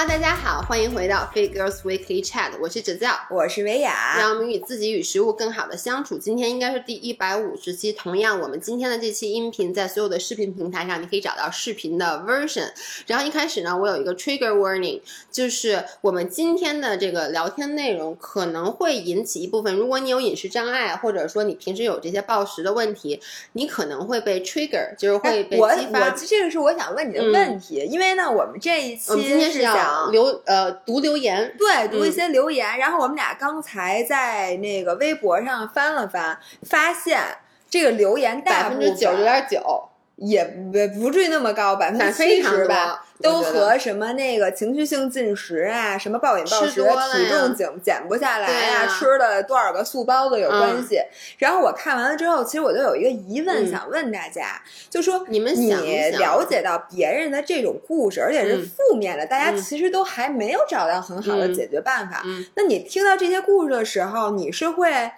Hello，大家好，欢迎回到 Fit Girls Weekly Chat，我是哲教，我是维雅，让我们与自己与食物更好的相处。今天应该是第一百五十期，同样，我们今天的这期音频在所有的视频平台上，你可以找到视频的 version。然后一开始呢，我有一个 trigger warning，就是我们今天的这个聊天内容可能会引起一部分，如果你有饮食障碍，或者说你平时有这些暴食的问题，你可能会被 trigger，就是会被激发。我这个是我想问你的问题，因为呢，我们这一期我们今天是要想留呃读留言，对读一嗯些留言，然后我们俩刚才在那个微博上翻了翻，发现这个留言百分之九十九点九，也不不至于那么高，百分之七十吧，都和什么那个情绪性进食啊，什么暴饮暴食、体重减减不下来对呀吃了多少个素包子有关嗯系。然后我看完了之后，其实我就有一个疑问嗯想问大家，就说你们你了解到别人的这种故事，而且是嗯负面的，大家嗯其实都还没有找到很好的嗯解决办法。嗯那你听到这些故事的时候，你是会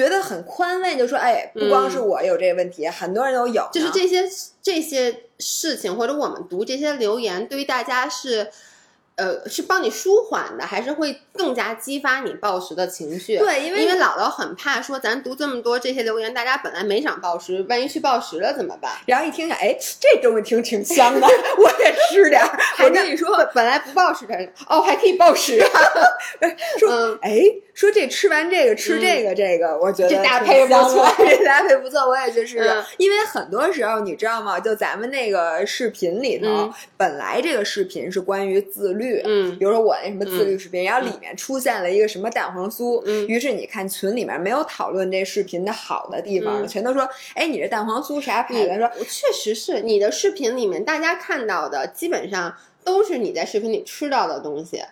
觉得很宽慰，就说哎，不光是嗯我有这个问题，很多人都有，就是这些这些事情，或者我们读这些留言，对于大家是。呃，是帮你舒缓的，还是会更加激发你暴食的情绪？对因为因为姥姥很怕说，咱读这么多这些留言，大家本来没想暴食，万一去暴食了怎么办？然后一听下，哎，这东西挺挺香的，我也吃点儿。还跟你说，本来不暴食的人，哦，还可以暴食啊！说嗯，哎，说这吃完这个吃这个这个，我觉得这搭配不错这搭配不错，我也去试试嗯。因为很多时候你知道吗？就咱们那个视频里头嗯，本来这个视频是关于自律，嗯比如说我那什么自律视频，然后里面出现了一个什么蛋黄酥，嗯于是你看群里面没有讨论这视频的好的地方全都说，哎，你这蛋黄酥啥牌你子？说确实是你的视频里面，大家看到的基本上都是你在视频里吃到的东西，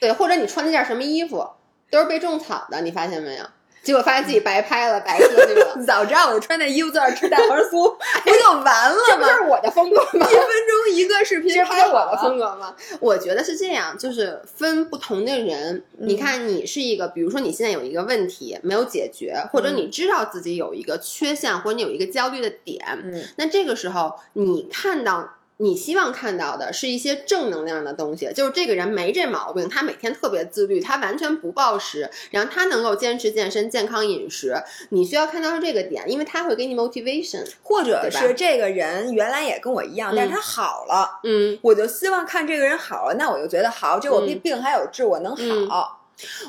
对，或者你穿那件什么衣服，都是被种草的，你发现没有？结果发现自己白拍了，白喝去了，早知道我就穿那衣服在那儿吃蛋黄酥，不就完了吗这不是？我的风格吗？一分钟一个视频，这不是我的风格吗？我觉得是这样，就是分不同的人。嗯你看，你是一个，比如说你现在有一个问题没有解决，或者嗯你知道自己有一个缺陷，或者你有一个焦虑的点，嗯那这个时候你看到。你希望看到的是一些正能量的东西，就是这个人没这毛病，他每天特别自律，他完全不暴食，然后他能够坚持健身、健康饮食。你需要看到是这个点，因为他会给你 motivation。或者是这个人原来也跟我一样，但是他好了，嗯，我就希望看这个人好了，那我就觉得好，这我病病还有治，我能好。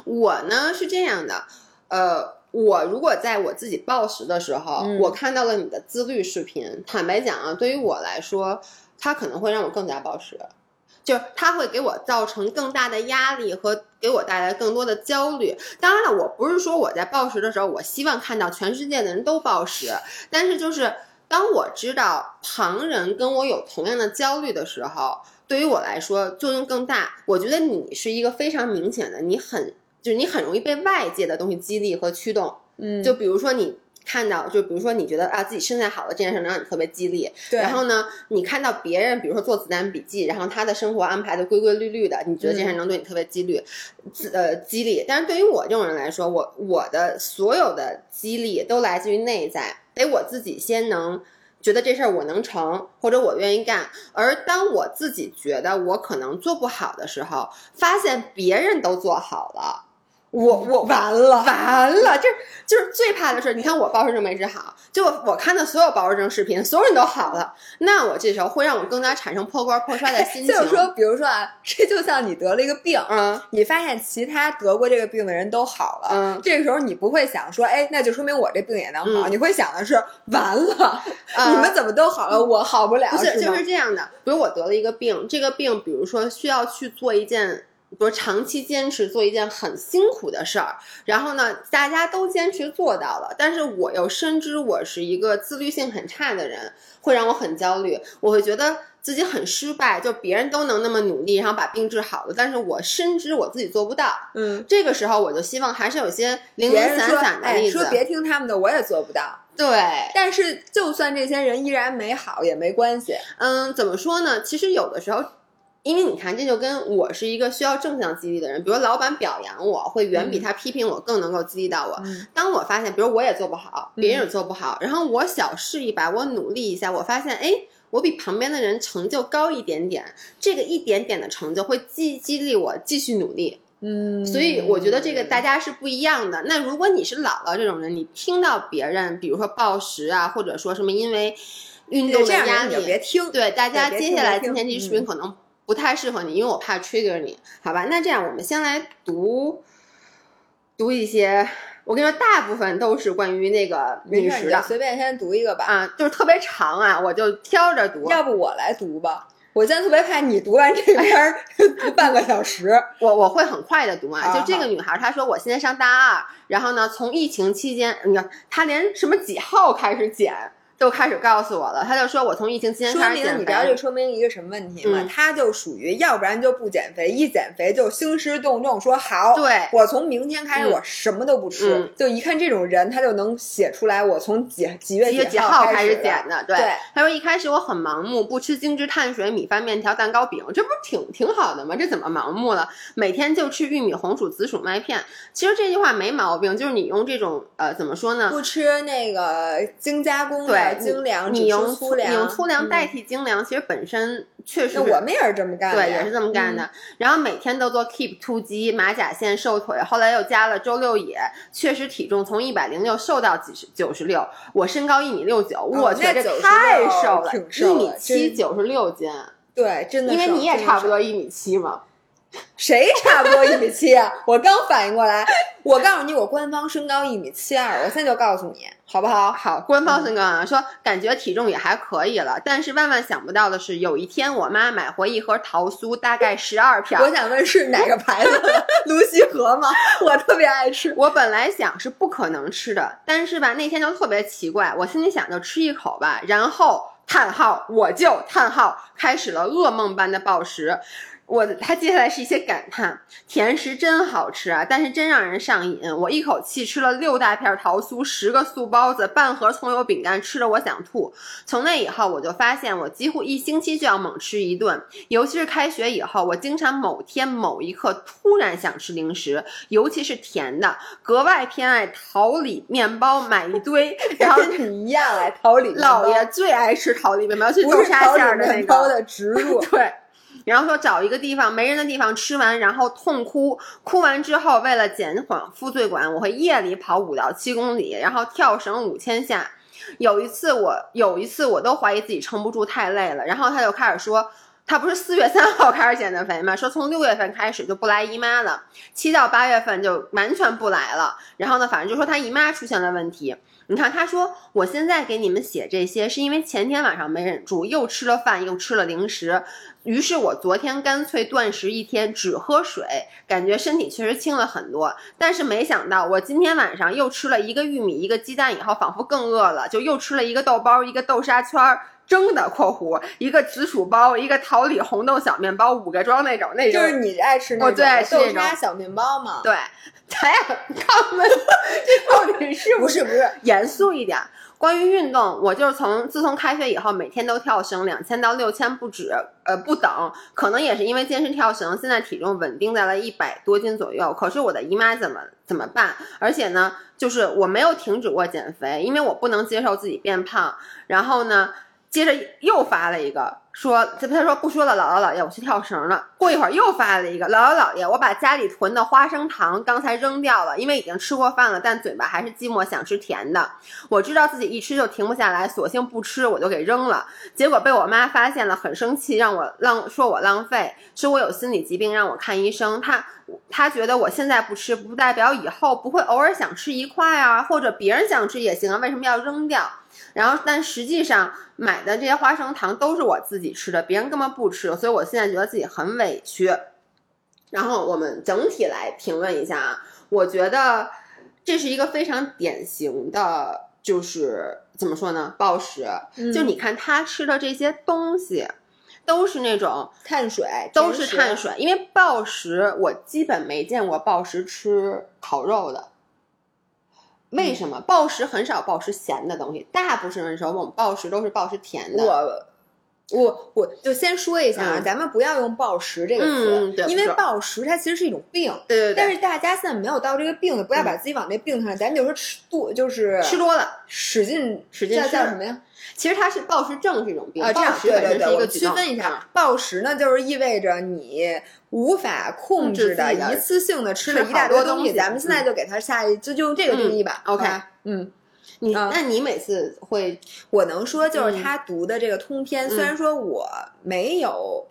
我呢是这样的，呃，我如果在我自己暴食的时候，嗯我看到了你的自律视频，坦白讲啊，对于我来说，它可能会让我更加暴食。就是它会给我造成更大的压力和给我带来更多的焦虑。当然了，我不是说我在暴食的时候，我希望看到全世界的人都暴食，但是就是当我知道旁人跟我有同样的焦虑的时候，对于我来说作用更大。我觉得你是一个非常明显的，你很就是你很容易被外界的东西激励和驱动。嗯就比如说你看到，就比如说你觉得啊自己身材好了这件事能让你特别激励，对，然后呢，你看到别人，比如说做子弹笔记，然后他的生活安排的规规律律的，你觉得这件事能对你特别激励，自呃激励。但是对于我这种人来说，我我的所有的激励都来自于内在，得我自己先能。觉得这事儿我能成，或者我愿意干，而当我自己觉得我可能做不好的时候，发现别人都做好了，我我完了，完了，这就是最怕的是，你看我暴食症没治好，就我我看的所有暴食症视频，所有人都好了，那我这时候会让我更加产生破罐破摔的心情。就是说，比如说啊，这就像你得了一个病，嗯你发现其他得过这个病的人都好了，嗯这个时候你不会想说，哎，那就说明我这病也能好，嗯你会想的是，完了，呃你们怎么都好了，我好不了，不是，就是这样的。比如我得了一个病，这个病，比如说需要去做一件，比如长期坚持做一件很辛苦的事儿，然后呢，大家都坚持做到了，但是我又深知我是一个自律性很差的人，会让我很焦虑，我会觉得。自己很失败，就别人都能那么努力，然后把病治好了，但是我深知我自己做不到。嗯。这个时候，我就希望还是有些零零散散的例子。说别听他们的，我也做不到。对，但是就算这些人依然美好也没关系。嗯，怎么说呢？其实有的时候，因为你看，这就跟我是一个需要正向激励的人，比如老板表扬我，会远比嗯他批评我更能够激励到我。嗯当我发现，比如我也做不好，别人也做不好，然后我小试一把，我努力一下，我发现，哎。我比旁边的人成就高一点点，这个一点点的成就会激激励我继续努力。嗯，所以我觉得这个大家是不一样的。那如果你是姥姥这种人，你听到别人比如说暴食啊，或者说什么因为运动的压力别力，听。对大家接下来今天这期视频嗯可能不太适合你，因为我怕 trigger 你，好吧？那这样我们先来读读一些，我跟你说，大部分都是关于那个没事，饮食的随便先读一个吧。啊，就是特别长啊，我就挑着读。要不我来读吧，我现在特别怕你读完这篇儿 读半个小时。我我会很快的读啊，就这个女孩，她说我现在上大二，然后呢，从疫情期间，你看她连什么几号开始减都开始告诉我了，他就说我从疫情期间说开始减明你知道这肥。说明一个什么问题吗？嗯他就属于要不然就不减肥，一减肥就兴师动众，说好，对我从明天开始嗯我什么都不吃。嗯就一看这种人，他就能写出来我从几几月几月几号号开始始减的？对，对她说一开始我很盲目，不吃精致碳水、米饭、面条、蛋糕、饼，这不是挺挺好的吗？这怎么盲目了？每天就吃玉米、红薯、紫薯、麦片。其实这句话没毛病，就是你用这种呃怎么说呢？不吃那个精加工的对，精粮，你用你粗粮，你用粗粮代嗯替精粮，其实本身确实那我们也是这么干的对，也是这么干的。嗯。然后每天都做 keep 突击、马甲线、瘦腿，后来又加了周六野，确实体重从一百零六瘦到几十九十六。我身高一米六九，我觉得太瘦了，一米七九十六斤，对，真的因为你也差不多一米七嘛。谁差不多一米七啊？我刚反应过来，我告诉你，我官方身高一米七二，我现在就告诉你，好不好？好，官方身高啊，说感觉体重也还可以了，但是万万想不到的是，有一天我妈买回一盒桃酥，大概十二片儿我。想问是哪个牌子的？卢溪河吗？我特别爱吃。我本来想是不可能吃的，但是吧，那天就特别奇怪，我心里想就吃一口吧，然后叹号，我就叹号，开始了噩梦般的暴食。我他接下来是一些感叹，甜食真好吃啊，但是真让人上瘾。我一口气吃了六大片桃酥，十个素包子，半盒葱油饼干，吃的我想吐。从那以后，我就发现我几乎一星期就要猛吃一顿，尤其是开学以后，我经常某天某一刻突然想吃零食，尤其是甜的，格外偏爱桃李面包，买一堆。然后跟你一样哎，桃李面包姥爷最爱吃桃李面包，是不豆沙馅儿的那个。面包的植入。对。然后说找一个地方没人的地方吃完，然后痛哭。哭完之后，为了减缓负罪感，我会夜里跑五到七公里，然后跳绳五千下。有一次我有一次我都怀疑自己撑不住，太累了。然后他就开始说，他不是四月三号开始减的肥吗？说从六月份开始就不来姨妈了，七到八月份就完全不来了。然后呢，反正就说他姨妈出现了问题。你看，他说我现在给你们写这些，是因为前天晚上没忍住，又吃了饭，又吃了零食，于是我昨天干脆断食一天，只喝水，感觉身体确实轻了很多。但是没想到，我今天晚上又吃了一个玉米，一个鸡蛋，以后仿佛更饿了，就又吃了一个豆包，一个豆沙圈儿。蒸的（括弧）一个紫薯包，一个桃李红豆小面包，五个装那种，那种就是你爱吃那种我最爱吃那豆种沙小面包嘛？对，咱俩看们这到底是不是不是，严肃一点。关于运动，我就是从自从开学以后，每天都跳绳，两千到六千不止，呃不等。可能也是因为健身跳绳，现在体重稳定在了一百多斤左右。可是我的姨妈怎么怎么办？而且呢，就是我没有停止过减肥，因为我不能接受自己变胖。然后呢，接着又发了一个说，他他说不说了，姥姥姥爷，我去跳绳了。过一会儿又发了一个，姥姥姥爷，我把家里囤的花生糖刚才扔掉了，因为已经吃过饭了，但嘴巴还是寂寞，想吃甜的。我知道自己一吃就停不下来，索性不吃，我就给扔了。结果被我妈发现了，很生气，让我浪说我浪费，说我有心理疾病，让我看医生。她她觉得我现在不吃，不代表以后不会偶尔想吃一块啊，或者别人想吃也行啊，为什么要扔掉？然后，但实际上买的这些花生糖都是我自己吃的，别人根本不吃，所以我现在觉得自己很委屈。然后我们整体来评论一下啊，我觉得这是一个非常典型的，就是怎么说呢，暴食。嗯就你看他吃的这些东西，都是那种碳水都是碳水，因为暴食我基本没见过暴食吃烤肉的。为什么暴食很少暴食咸的东西？大部分时候我们暴食都是暴食甜的。我我我就先说一下啊，嗯咱们不要用暴食这个词，因为暴食它其实是一种病。对对对，但是大家现在没有到这个病的，不要把自己往那病上，咱就说吃多就是吃多了，使劲使劲叫叫什么呀？其实它是暴食症是一种病，啊，这样暴食对对对，我区分一下，暴食呢就是意味着你无法控制的一次性的吃吃了一大堆东西。咱们现在就给它下一，就就用这个定义吧。嗯，OK 嗯，你啊那你每次会我能说就是嗯。他读的这个通篇，嗯虽然说我没有。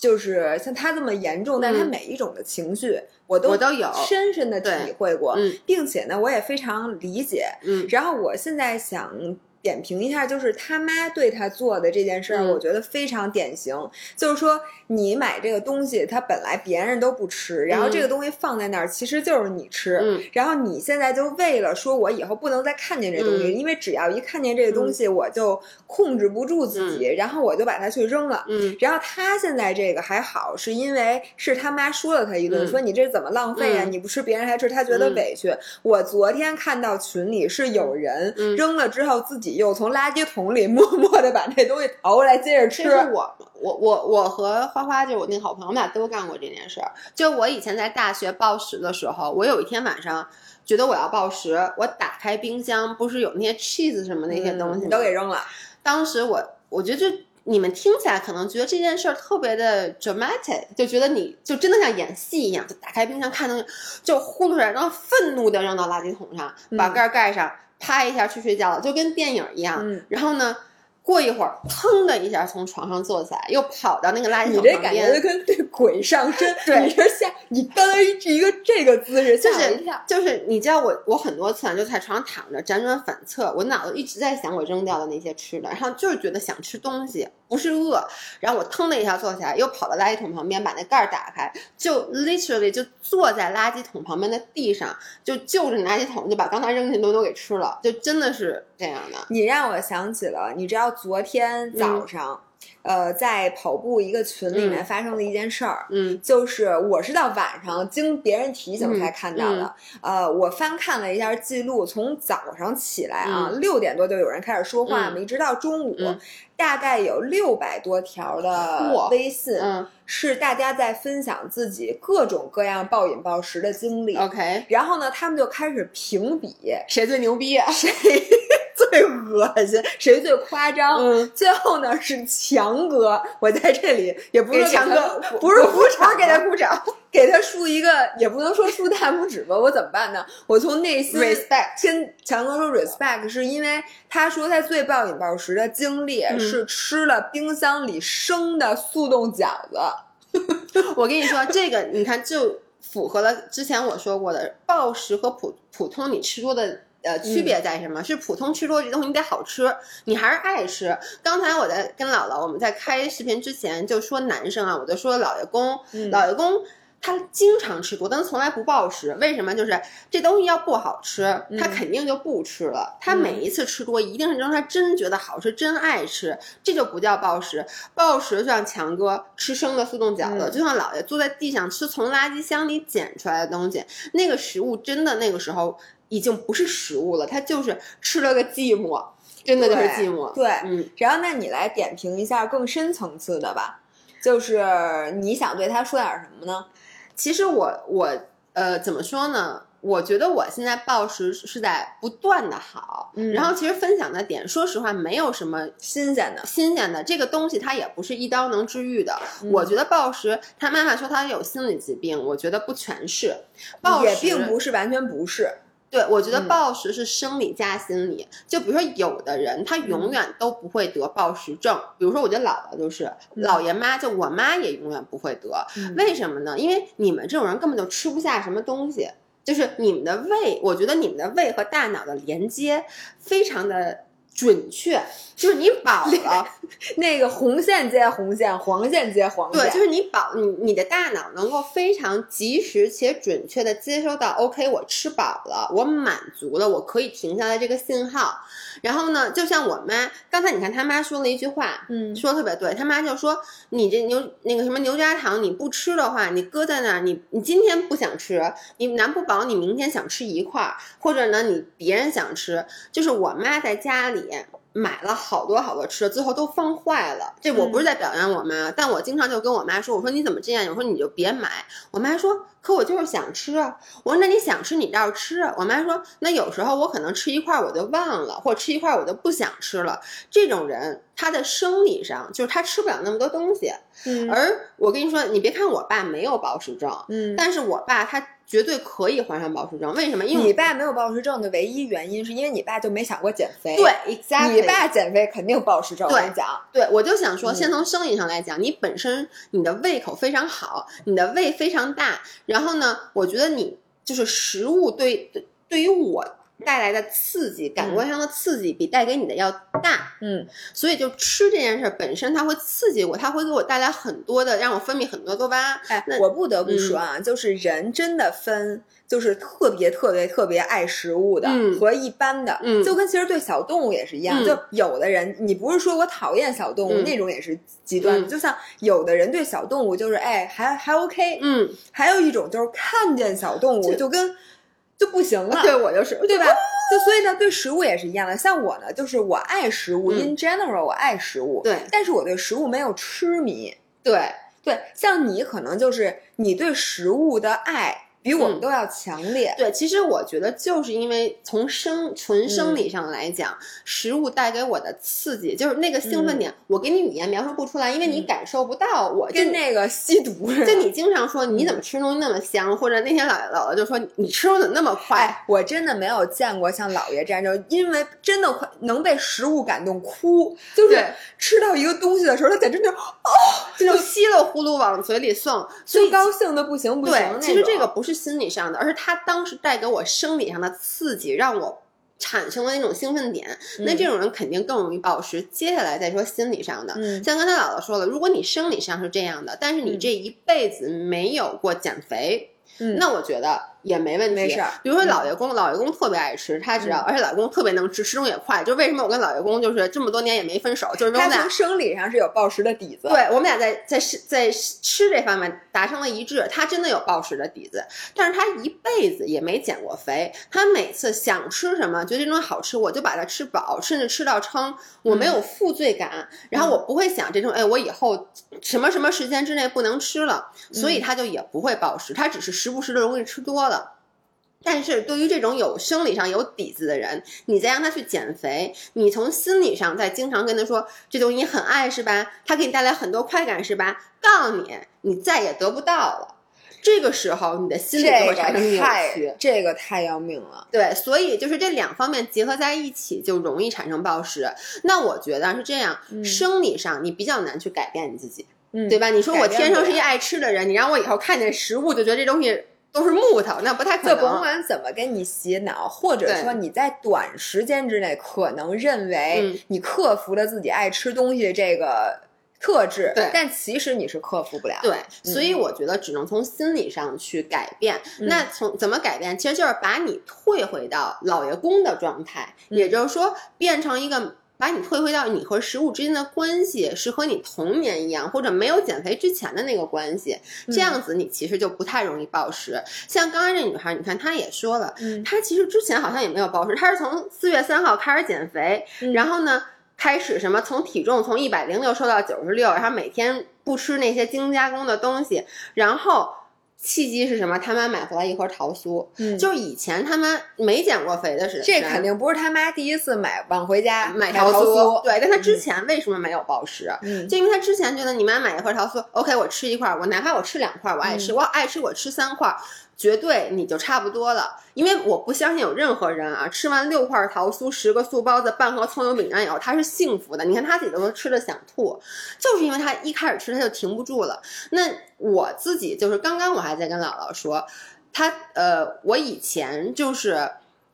就是像他这么严重，但是他嗯。每一种的情绪我都我都有深深的体会过，嗯。并且呢，我也非常理解。嗯。然后我现在想点评一下，就是他妈对他做的这件事儿，嗯我觉得非常典型。就是说，你买这个东西，他本来别人都不吃，然后这个东西放在那儿，其实就是你吃。嗯然后你现在就为了说我以后不能再看见这东西，嗯因为只要一看见这个东西，我就控制不住自己，然后我就把它去扔了。嗯然后他现在这个还好，是因为是他妈说了他一顿，嗯说你这怎么浪费啊？嗯你不吃别人还吃，他觉得嗯委屈。我昨天看到群里是有人嗯扔了之后，自己又从垃圾桶里 默默的把这东西淘过来接着吃这。是我我我我和花花就是我那个好朋友，我们俩都干过这件事儿。就我以前在大学暴食的时候，我有一天晚上觉得我要暴食，我打开冰箱，不是有那些 cheese 什么那些东西？嗯都给扔了。当时我我觉得就你们听起来可能觉得这件事儿特别的 dramatic，就觉得你就真的像演戏一样，就打开冰箱看东西，就呼噜出来，然后愤怒的扔到垃圾桶上，把嗯盖儿盖上，啪一下去睡觉了，就跟电影一样。嗯然后呢，过一会儿，腾的一下从床上坐起来，又跑到那个垃圾桶旁边感觉就。跟对鬼上身，对你这吓，你刚才是一个这个姿势，就是吓我一跳。就是你知道我我很多次啊就在床上躺着辗转反侧，我脑子一直在想我扔掉的那些吃的，然后就是觉得想吃东西，不是饿，然后我腾的一下坐起来，又跑到垃圾桶旁边把那盖儿打开，就 literally 就坐在垃圾桶旁边的地上，就就着垃圾桶就把刚才扔进的东西都给吃了，就真的是这样的。你让我想起了，你知道昨天早上，呃，在跑步一个群里面嗯。发生了一件事儿。嗯。就是我是到晚上经别人提醒才看到的，嗯。呃，我翻看了一下记录，从早上起来啊，六、点多就有人开始说话嘛，嗯。一直到中午，嗯。大概有六百多条的微信，嗯是大家在分享自己各种各样暴饮暴食的经历。，OK，然后呢，他们就开始评比谁最牛逼？啊谁 最恶心，谁最夸张。嗯，最后呢是强哥，我在这里也不是强哥不是鼓掌，给他鼓掌给他竖一个，也不能说竖大拇指吧，我怎么办呢？我从内心，respect，跟强哥说 respect，是因为他说他最暴饮暴食的经历嗯是吃了冰箱里生的速冻饺子。我跟你说，这个你看就符合了之前我说过的暴食和普普通你吃多的。呃，区别在什么？是普通吃多这东西你得好吃，你还是爱吃。刚才我在跟姥姥，我们在开视频之前就说男生啊，我就说老爷公，嗯老爷公他经常吃多，但从来不暴食。为什么？就是这东西要不好吃，他嗯肯定就不吃了。他嗯每一次吃多，一定是让他真觉得好吃，真爱吃，这就不叫暴食。暴食就像强哥吃生的速冻饺子，嗯就像姥爷坐在地上吃从垃圾箱里捡出来的东西，那个食物真的那个时候已经不是食物了，他就是吃了个寂寞，真的就是寂寞。对，嗯，然后那你来点评一下更深层次的吧，就是你想对他说点什么呢？其实我我呃怎么说呢？我觉得我现在暴食是在不断的好，嗯然后其实分享的点，说实话没有什么新鲜的，新鲜的，这个东西它也不是一刀能治愈的。嗯我觉得暴食，他妈妈说他有心理疾病，我觉得不全是，暴食也并不是完全不是。对，我觉得嗯暴食是生理加心理。就比如说，有的人他嗯永远都不会得暴食症。比如说，我觉得姥姥就是，姥爷妈就我妈也永远不会得。嗯为什么呢？因为你们这种人根本就吃不下什么东西，就是你们的胃，我觉得你们的胃和大脑的连接非常的准确，就是你饱了。那个红线接红线，黄线接黄线，对，就是你饱，你你的大脑能够非常及时且准确的接收到，OK，我吃饱了，我满足了，我可以停下来这个信号。然后呢，就像我妈刚才你看他妈说了一句话，嗯说的特别对，他妈就说你这牛那个什么牛轧糖你不吃的话，你搁在那儿，你你今天不想吃，你难不饱，你明天想吃一块儿，或者呢你别人想吃，就是我妈在家里买了好多好多吃的，最后都放坏了。这我不是在表扬我妈，但我经常就跟我妈说：“我说你怎么这样？我说你就别买。”我妈说：“可我就是想吃啊。”我说：“那你想吃你倒是吃啊。”我妈说：“那有时候我可能吃一块我就忘了，或者吃一块我就不想吃了。这种人他的生理上就是他吃不了那么多东西。嗯而我跟你说，你别看我爸没有暴食症，嗯，但是我爸他绝对可以患上暴食症。为什么？因为你爸没有暴食症的唯一原因是因为你爸就没想过减肥。对，exactly，你爸减肥肯定暴食症。我对跟你讲，对，我就想说，嗯先从生理上来讲，你本身你的胃口非常好，你的胃非常大，然后呢，我觉得你就是食物对对对于我带来的刺激，感官上的刺激比带给你的要大，嗯。所以就吃这件事儿本身它会刺激我，它会给我带来很多的让我分泌很多多巴胺。哎那，我不得不说嗯。啊，就是人真的分，就是特别特别特别爱食物的、嗯。和一般的，嗯。就跟其实对小动物也是一样。嗯。就有的人，你不是说我讨厌小动物、嗯。那种也是极端的，嗯。就像有的人对小动物就是哎还还 OK，、嗯，还有一种就是看见小动物就跟就不行了，对我就是对吧？就所以呢，对食物也是一样的。像我呢，就是我爱食物、嗯 i n general 我爱食物，对但是我对食物没有痴迷。对对，像你可能就是你对食物的爱比我们嗯都要强烈。对，其实我觉得就是因为从生纯生理上来讲，食物带给我的刺激，就是那个兴奋点，我给你语言描述不出来，因为你嗯感受不到我。就跟那个吸毒似的。就你经常说你怎么吃东西那么香，或者那天姥姥姥姥就说你吃东西怎么那么快，哎，我真的没有见过像姥爷这样，就因为真的快能被食物感动哭，就是吃到一个东西的时候，他简直就哦，就稀里糊涂往嘴里送，就高兴的不行不行对，其实这个不是心理上的，而是他当时带给我生理上的刺激，让我。产生了那种兴奋点，那这种人肯定更容易暴食。接下来再说心理上的，嗯像刚才姥姥说了，如果你生理上是这样的，但是你嗯这一辈子没有过减肥，嗯那我觉得也没问题。没事比如说嗯老爷公，老爷公特别爱吃，他知道，嗯而且老爷公特别能吃，吃东西也快。就为什么我跟老爷公就是这么多年也没分手，就是因为他从生理上是有暴食的底子。对，我们俩在在吃在吃这方面达成了一致。他真的有暴食的底子，但是他一辈子也没减过肥。他每次想吃什么，觉得这东西好吃，我就把它吃饱，甚至吃到撑。我没有负罪感，然后我不会想这种，哎，我以后什么什么时间之内不能吃了，所以他就也不会暴食，他只是时不时的容易吃多了。但是对于这种有生理上有底子的人，你再让他去减肥，你从心理上再经常跟他说这东西你很爱是吧？它给你带来很多快感是吧？告诉你，你再也得不到了。这个时候，你的心理就会产生扭曲太。这个太要命了。对，所以就是这两方面结合在一起，就容易产生暴食。那我觉得是这样，嗯生理上你比较难去改变你自己，嗯，对吧？你说我天生是一爱吃的人，你让我以后看见食物就觉得这东西都是木头，那不太可能就甭。管怎么给你洗脑，或者说你在短时间之内可能认为嗯你克服了自己爱吃东西这个特质，对但其实你是克服不了。对，嗯所以我觉得只能从心理上去改变。嗯那从怎么改变？其实就是把你退回到老爷公的状态，嗯也就是说变成一个。把你退回到你和食物之间的关系是和你童年一样，或者没有减肥之前的那个关系，嗯这样子你其实就不太容易暴食。像刚刚这女孩，你看她也说了，嗯。她其实之前好像也没有暴食，她是从四月三号开始减肥，嗯。然后呢，开始什么从体重从一百零六瘦到九十六，然后每天不吃那些精加工的东西，然后契机是什么？他妈买回来一盒桃酥，嗯，就是以前他妈没减过肥的时候，这肯定不是他妈第一次买往回家买桃桃酥。对，但他之前为什么没有暴食？嗯，就因为他之前觉得你妈买一盒桃酥，OK，我吃一块，我哪怕我吃两块，我爱嗯吃，我爱吃我吃三块儿，绝对你就差不多了。因为我不相信有任何人啊，吃完六块桃酥、十个素包子、半盒葱油饼干以后，他是幸福的。你看他自己都说吃的想吐，就是因为他一开始吃他就停不住了。那我自己就是刚刚我还在跟姥姥说，他呃，我以前就是。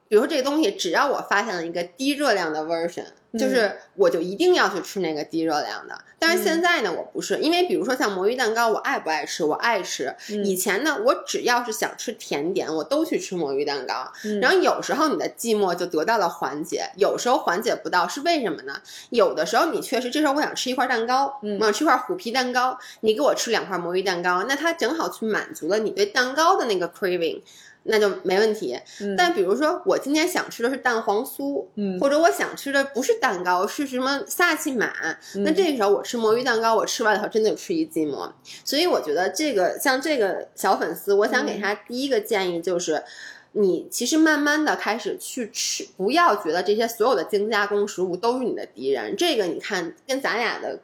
比如说这个东西，只要我发现了一个低热量的 version，就是我就一定要去吃那个低热量的。但是现在呢，我不是，因为比如说像魔芋蛋糕，我爱不爱吃？我爱吃。嗯以前呢，我只要是想吃甜点，我都去吃魔芋蛋糕。嗯然后有时候你的寂寞就得到了缓解，有时候缓解不到，是为什么呢？有的时候你确实这时候我想吃一块蛋糕，嗯我想吃一块虎皮蛋糕，你给我吃两块魔芋蛋糕，那它正好去满足了你对蛋糕的那个 craving。那就没问题。嗯但比如说我今天想吃的是蛋黄酥，嗯或者我想吃的不是蛋糕，是什么萨琪玛，那嗯这个时候我吃魔芋蛋糕，我吃完以后真的就吃一寂寞。所以我觉得这个像这个小粉丝，我想给他第一个建议就是。你其实慢慢的开始去吃，不要觉得这些所有的精加工食物都是你的敌人。这个你看跟咱俩的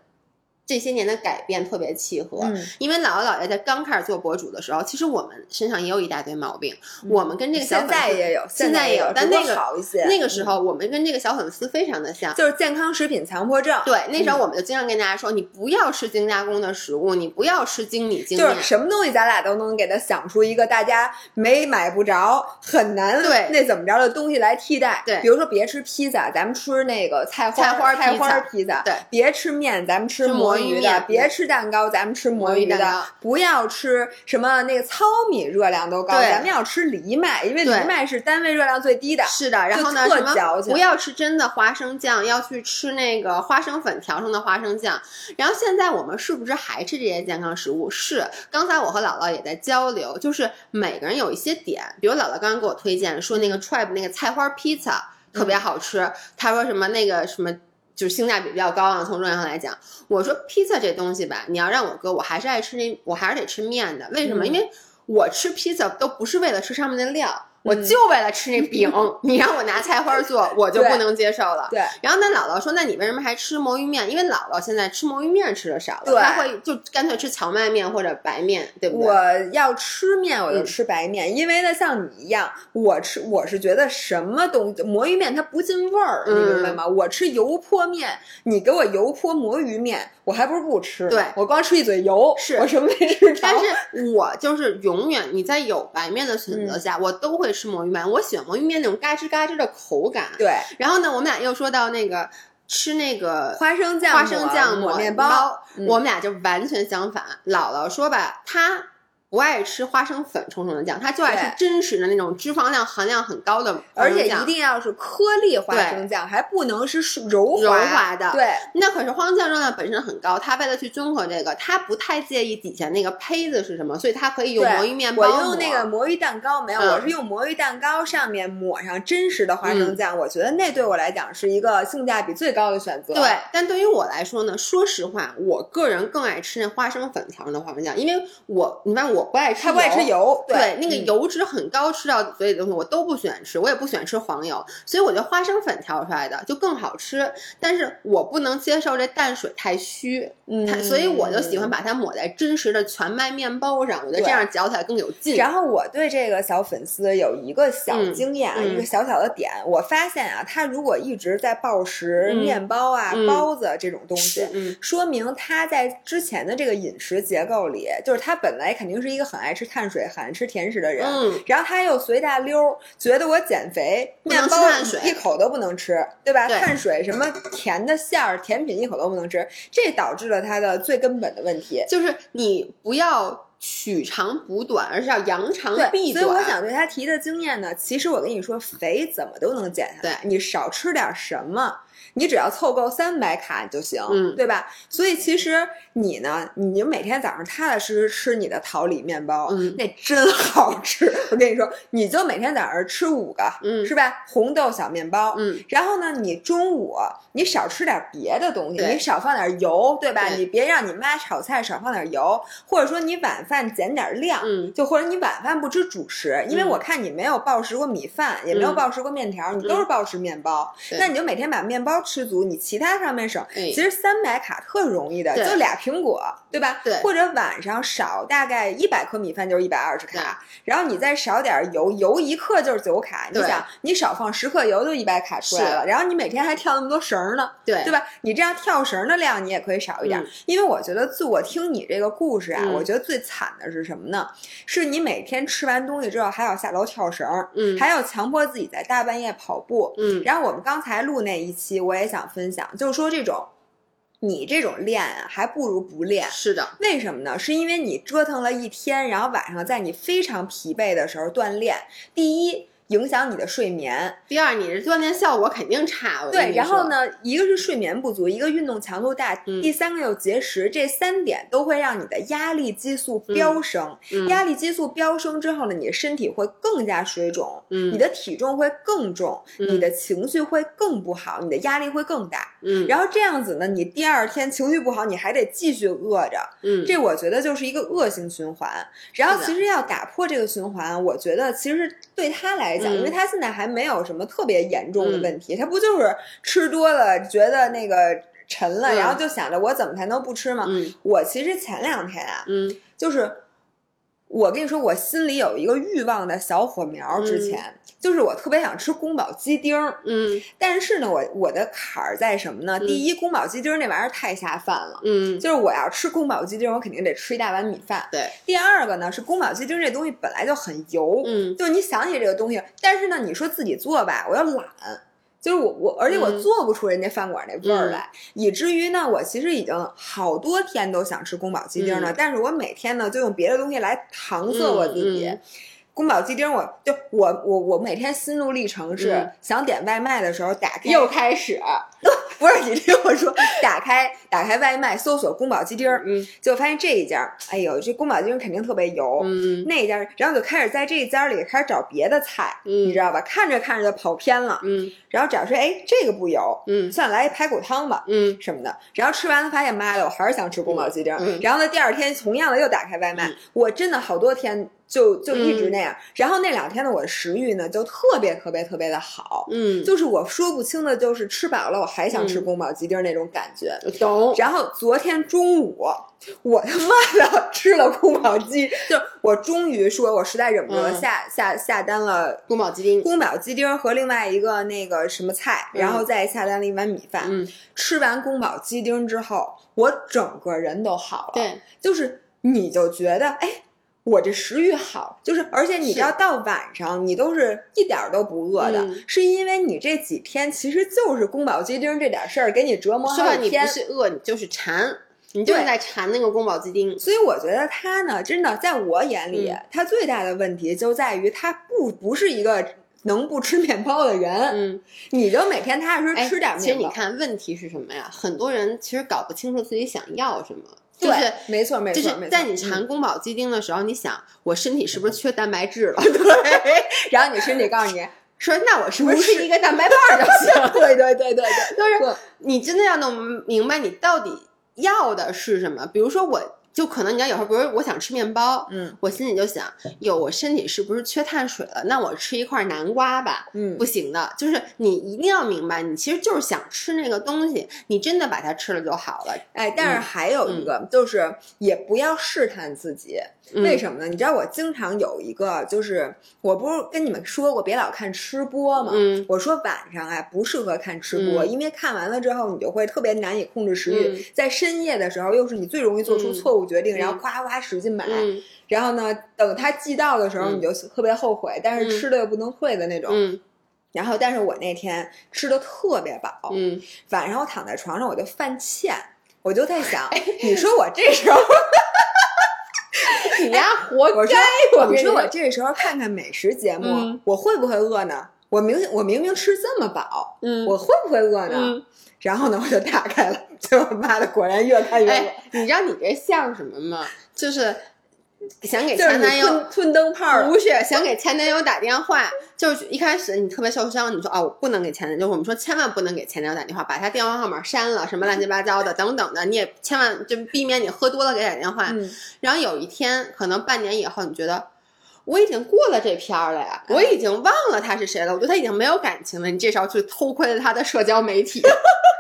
这些年的改变特别契合。嗯因为姥姥姥爷在刚开始做博主的时候，其实我们身上也有一大堆毛病。我们跟这个小现粉丝在也有，现在也也有，但那个好一些。那个时候我们跟这个小粉丝非常的像。就是健康食品强迫症，对，那时候嗯我们就经常跟大家说，你不要吃精加工的食物，你不要吃精米精面就是。什么东西咱俩都能给他想出一个大家没买不着、很难对那怎么着的东西来替代。对比如说别吃披萨，咱们吃那个菜花菜花菜花披萨。对，别吃面，咱们吃吃魔芋别吃蛋糕，咱们吃魔芋的。不要吃什么那个糙米热量都高，对咱们要吃藜麦，因为藜麦是单位热量最低的。是的，然后呢，什么不要吃真的花生酱，要去吃那个花生粉调成的花生酱。然后现在我们是不是还吃这些健康食物？是，刚才我和姥姥也在交流，就是每个人有一些点，比如姥姥刚刚给我推荐说那个 tribe 那个菜花披萨特别好吃，她说什么那个什么。就是性价比比较高啊，从热量上来讲，我说披萨这东西吧，你要让我搁，我还是爱吃那，我还是得吃面的。为什么？嗯因为我吃披萨都不是为了吃上面的料，我嗯就为了吃那饼。你让我拿菜花做，我就不能接受了。对，然后那姥姥说：“那你为什么还吃魔芋面？因为姥姥现在吃魔芋面吃的少了，对她会就干脆吃荞麦面或者白面，对不对？我要吃面，我就嗯吃白面，因为呢，像你一样，我吃我是觉得什么东西魔芋面它不进味儿，你嗯明白吗？我吃油泼面，你给我油泼魔芋面，我还不是不吃。对我光吃一嘴油，是我什么没吃着。但是我就是永远你在有白面的选择下，我都会吃魔芋面。我喜欢魔芋面那种嘎吱嘎吱的口感。对然后呢，我们俩又说到那个吃那个花生酱花生酱抹面包，嗯我们俩就完全相反。姥姥说吧，她不爱吃花生粉冲成的酱，他就爱吃真实的那种脂肪量含量很高的而且一定要是颗粒花生酱，还不能是柔柔滑滑的对，那可是花生酱热量本身很高，他为了去综合这个，他不太介意底下那个胚子是什么，所以他可以用魔芋面包我。用那个魔芋蛋糕没有，嗯我是用魔芋蛋糕上面抹上真实的花生酱，我觉得那对我来讲是一个性价比最高的选择。对，但对于我来说呢，说实话，我个人更爱吃那花生粉调成的花生酱，因为我你发现我不爱吃他不爱吃油，对，那个嗯油脂很高，吃到嘴里的东西我都不喜欢吃，我也不喜欢吃黄油，所以我觉得花生粉调出来的就更好吃。但是我不能接受这淡水太虚，嗯所以我就喜欢把它抹在真实的全麦面包上，我觉得这样嚼起来更有劲。然后我对这个小粉丝有一个小嗯经验，啊，嗯一个小小的点，我发现啊，他如果一直在暴食嗯面包啊、嗯包子这种东西。嗯，说明他在之前的这个饮食结构里，就是他本来肯定是一个很爱吃碳水、很爱吃甜食的人，嗯然后他又随大溜儿，觉得我减肥，面包碳水一口都不能吃，对吧？对碳水什么甜的馅儿、甜品一口都不能吃，这导致了他的最根本的问题。就是你不要取长补短，而是要扬长，避短。所以我想对他提的经验呢，其实我跟你说，肥怎么都能减下来，对你少吃点什么。你只要凑够三百卡就行，嗯对吧？所以其实你呢，你就每天早上踏踏实实吃你的桃李面包，嗯那真好吃。我跟你说，你就每天早上吃五个，嗯是吧？红豆小面包，嗯，然后呢，你中午你少吃点别的东西，你少放点油，对吧？对你别让你妈炒菜少放点油，或者说你晚饭减点量，嗯就或者你晚饭不吃主食，因为嗯我看你没有暴食过米饭，也没有嗯暴食过面条，你都是暴食面包，对那你就每天把面包吃足，你其他上面省。哎其实三百卡特容易的，就俩苹果，对吧？对或者晚上少大概一百克米饭就是一百二十卡，然后你再少点油，油一克就是九卡。你想，你少放十克油就一百卡出来了，然后你每天还跳那么多绳儿呢，对对吧？你这样跳绳的量你也可以少一点，嗯因为我觉得自我听你这个故事啊，嗯我觉得最惨的是什么呢？是你每天吃完东西之后还要下楼跳绳儿，嗯还要强迫自己在大半夜跑步。嗯然后我们刚才录那一期，我也想分享，就是说这种你这种练啊，还不如不练。是的，为什么呢？是因为你折腾了一天，然后晚上在你非常疲惫的时候锻炼。第一，影响你的睡眠。第二，你这锻炼效果肯定差。对，然后呢，一个是睡眠不足，一个运动强度大，嗯第三个又节食，这三点都会让你的压力激素飙升。嗯压力激素飙升之后呢，你的身体会更加水肿，嗯你的体重会更重，嗯你的情绪会更不好，你的压力会更大。嗯，然后这样子呢，你第二天情绪不好，你还得继续饿着，嗯，这我觉得就是一个恶性循环。然后其实要打破这个循环，我觉得其实对他来讲，嗯因为他现在还没有什么特别严重的问题，他不就是吃多了觉得那个沉了，嗯然后就想着我怎么才能不吃吗？嗯。我其实前两天啊，嗯。就是我跟你说，我心里有一个欲望的小火苗，之前、就是我特别想吃宫保鸡丁儿。嗯但是呢，我我的坎儿在什么呢？嗯第一，宫保鸡丁儿那玩意儿太下饭了。嗯，就是我要吃宫保鸡丁儿，我肯定得吃一大碗米饭。对，第二个呢是宫保鸡丁儿这东西本来就很油，嗯就是你想起这个东西，但是呢，你说自己做吧，我又懒，就是我我，而且我嗯。做不出人家饭馆那味儿来，以至于呢，我其实已经好多天都想吃宫保鸡丁儿了，嗯。但是我每天呢就用别的东西来搪塞我自己。宫保鸡丁儿，我就我我我每天心路历程是、嗯。想点外卖的时候打开又开始，不是你听我说，打开打开外卖，搜索宫保鸡丁儿，嗯就发现这一家，哎呦，这宫保鸡丁肯定特别油。嗯那一家，然后就开始在这一家里开始找别的菜，嗯你知道吧？看着看着就跑偏了，嗯然后找说哎这个不油，嗯算了来一排骨汤吧，嗯什么的。然后吃完了发现妈的，我还是想吃宫保鸡丁儿。嗯然后呢，第二天同样的又打开外卖，嗯我真的好多天就就一直那样。然后那两天呢，我的食欲呢就特别特别特别的好，嗯，就是我说不清的，就是吃饱了我还想吃嗯。宫保鸡丁儿那种感觉。懂，然后昨天中午，我他妈的吃了宫保鸡，就。是我终于说，我实在忍不住了，嗯。下下下单了宫保鸡丁，宫保鸡丁儿和另外一个那个什么菜，嗯。然后再下单了一碗米饭。嗯，吃完宫保鸡丁之后，我整个人都好了。，对，就是你就觉得，哎，我这食欲好，就是而且你知道到晚上你都是一点儿都不饿的，嗯是因为你这几天其实就是宫保鸡丁这点事儿给你折磨说白了你好几天不。是饿，你就是馋，你就是在馋那个宫保鸡丁。所以我觉得他呢，真的在我眼里，嗯他最大的问题就在于他不不是一个能不吃面包的人。嗯，你就每天踏实哎，吃点其实。你看，问题是什么呀？很多人其实搞不清楚自己想要什么，就对，是。没错没错，就是在你馋嗯宫保鸡丁的时候，你想我身体是不是缺蛋白质了？对，然后你身体告诉你，说那我是不是吃一个蛋白棒就行？对对对对对，就是你真的要弄明白你到底要的是什么。比如说，我就可能你要有时候，比如我想吃面包，嗯我心里就想，哟，我身体是不是缺碳水了？那我吃一块南瓜吧。嗯不行的，就是你一定要明白，你其实就是想吃那个东西，你真的把它吃了就好了。哎，但是嗯还有一个、就是，也不要试探自己。嗯为什么呢？你知道我经常有一个，就是我不是跟你们说过，别老看吃播吗？嗯我说晚上啊不适合看吃播，嗯因为看完了之后你就会特别难以控制食欲，嗯在深夜的时候又是你最容易做出嗯错误决定，嗯然后夸夸使劲买，嗯然后呢等它寄到的时候嗯你就特别后悔，但是嗯吃了又不能退的那种。嗯然后，但是我那天吃的特别饱，嗯，晚上我躺在床上我就犯欠，我就在想，哎你说我这时候，你呀活该！我说我说这时候看看美食节目，嗯我会不会饿呢？我明我明明吃这么饱，嗯我会不会饿呢？嗯，然后呢，我就打开了，结果妈的，果然越看越饿。哎，你知道你这像什么吗？就是想给前男友吞吞灯泡，不是想给前男友打电话，就是一开始你特别受伤，你说哦，我不能给前男友，就我们说千万不能给前男友打电话，把他电话号码删了，什么乱七八糟的等等的，你也千万就避免你喝多了给他打电话。嗯，然后有一天，可能半年以后，你觉得我已经过了这篇儿了呀，嗯我已经忘了他是谁了，我对他已经没有感情了，你这时候去偷窥了他的社交媒体，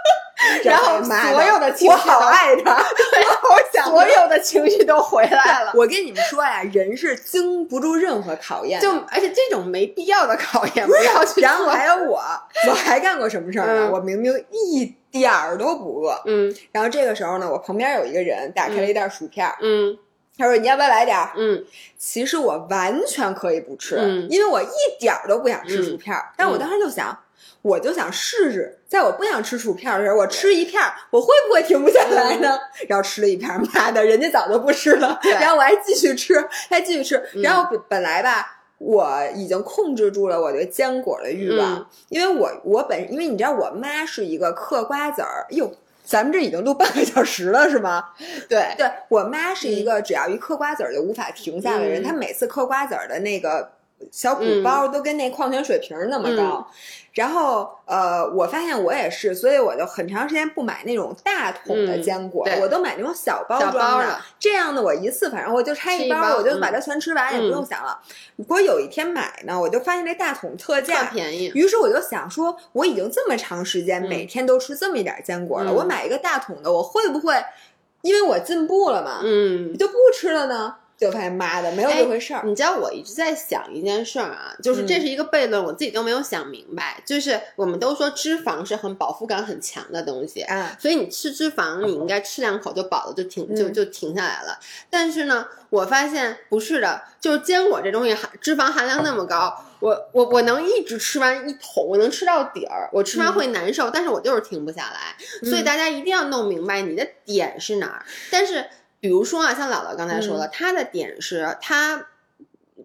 然后妈所有的情绪我好都爱他，我好想所有的情绪都回来了。我跟你们说呀，人是经不住任何考验。就而且这种没必要的考验不要去。然后还有我，我还干过什么事儿呢？嗯我明明一点儿都不饿，嗯然后这个时候呢，我旁边有一个人打开了一袋薯片儿，嗯他说：“你要不要来点儿？”嗯其实我完全可以不吃，嗯因为我一点儿都不想吃薯片儿。但我当时就想，我就想试试，在我不想吃薯片儿的时候，我吃一片儿，我会不会停不下来呢？然后吃了一片儿，妈的，人家早就不吃了，然后我还继续吃，还继续吃。嗯然后本本来吧，我已经控制住了我对坚果的欲望，嗯因为我我本因为你知道我妈是一个嗑瓜子儿，哟，咱们这已经录半个小时了是吗？对，对我妈是一个只要一嗑瓜子儿就无法停下的人，嗯她每次嗑瓜子儿的那个小鼓包都跟那矿泉水瓶儿那么高。然后呃，我发现我也是，所以我就很长时间不买那种大桶的嗯坚果，对我都买那种小包装的这样的，我一次反正我就拆一包，一包我就把它全吃完，也不嗯用想了。如果有一天买呢，我就发现这大桶特特价。便宜。于是我就想说，我已经这么长时间嗯每天都吃这么一点坚果了，嗯我买一个大桶的，我会不会因为我进步了嘛，嗯，就不吃了呢？就发现妈的没有哎这回事儿。你知道我一直在想一件事儿啊，就是这嗯是一个悖论，我自己都没有想明白。就是我们都说脂肪是很饱腹感很强的东西，啊，所以你吃脂肪，你应该吃两口就饱了，就停就嗯就停下来了。但是呢，我发现不是的，就是坚果这东西含脂肪含量那么高，我我我能一直吃完一桶，我能吃到底儿，我吃完嗯会难受，但是我就是停不下来。所以嗯大家一定要弄明白你的点是哪儿。但是比如说啊，像姥姥刚才说的，嗯她的点是她。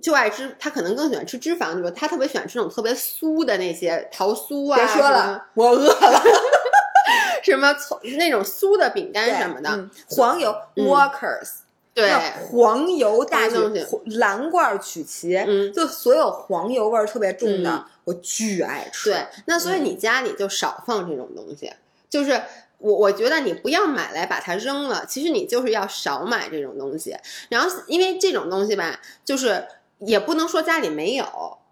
就爱吃，她可能更喜欢吃脂肪，就是她特别喜欢吃那种特别酥的那些桃酥啊，别说了，我饿了。什么葱那种酥的饼干什么的，嗯黄油嗯 Walkers，对，黄油大曲蓝罐曲奇，嗯就所有黄油味儿特别重的，嗯我巨爱吃。对，那所以你家里就少放这种东西，就是。我我觉得你不要买来把它扔了，其实你就是要少买这种东西。然后因为这种东西吧，就是也不能说家里没有。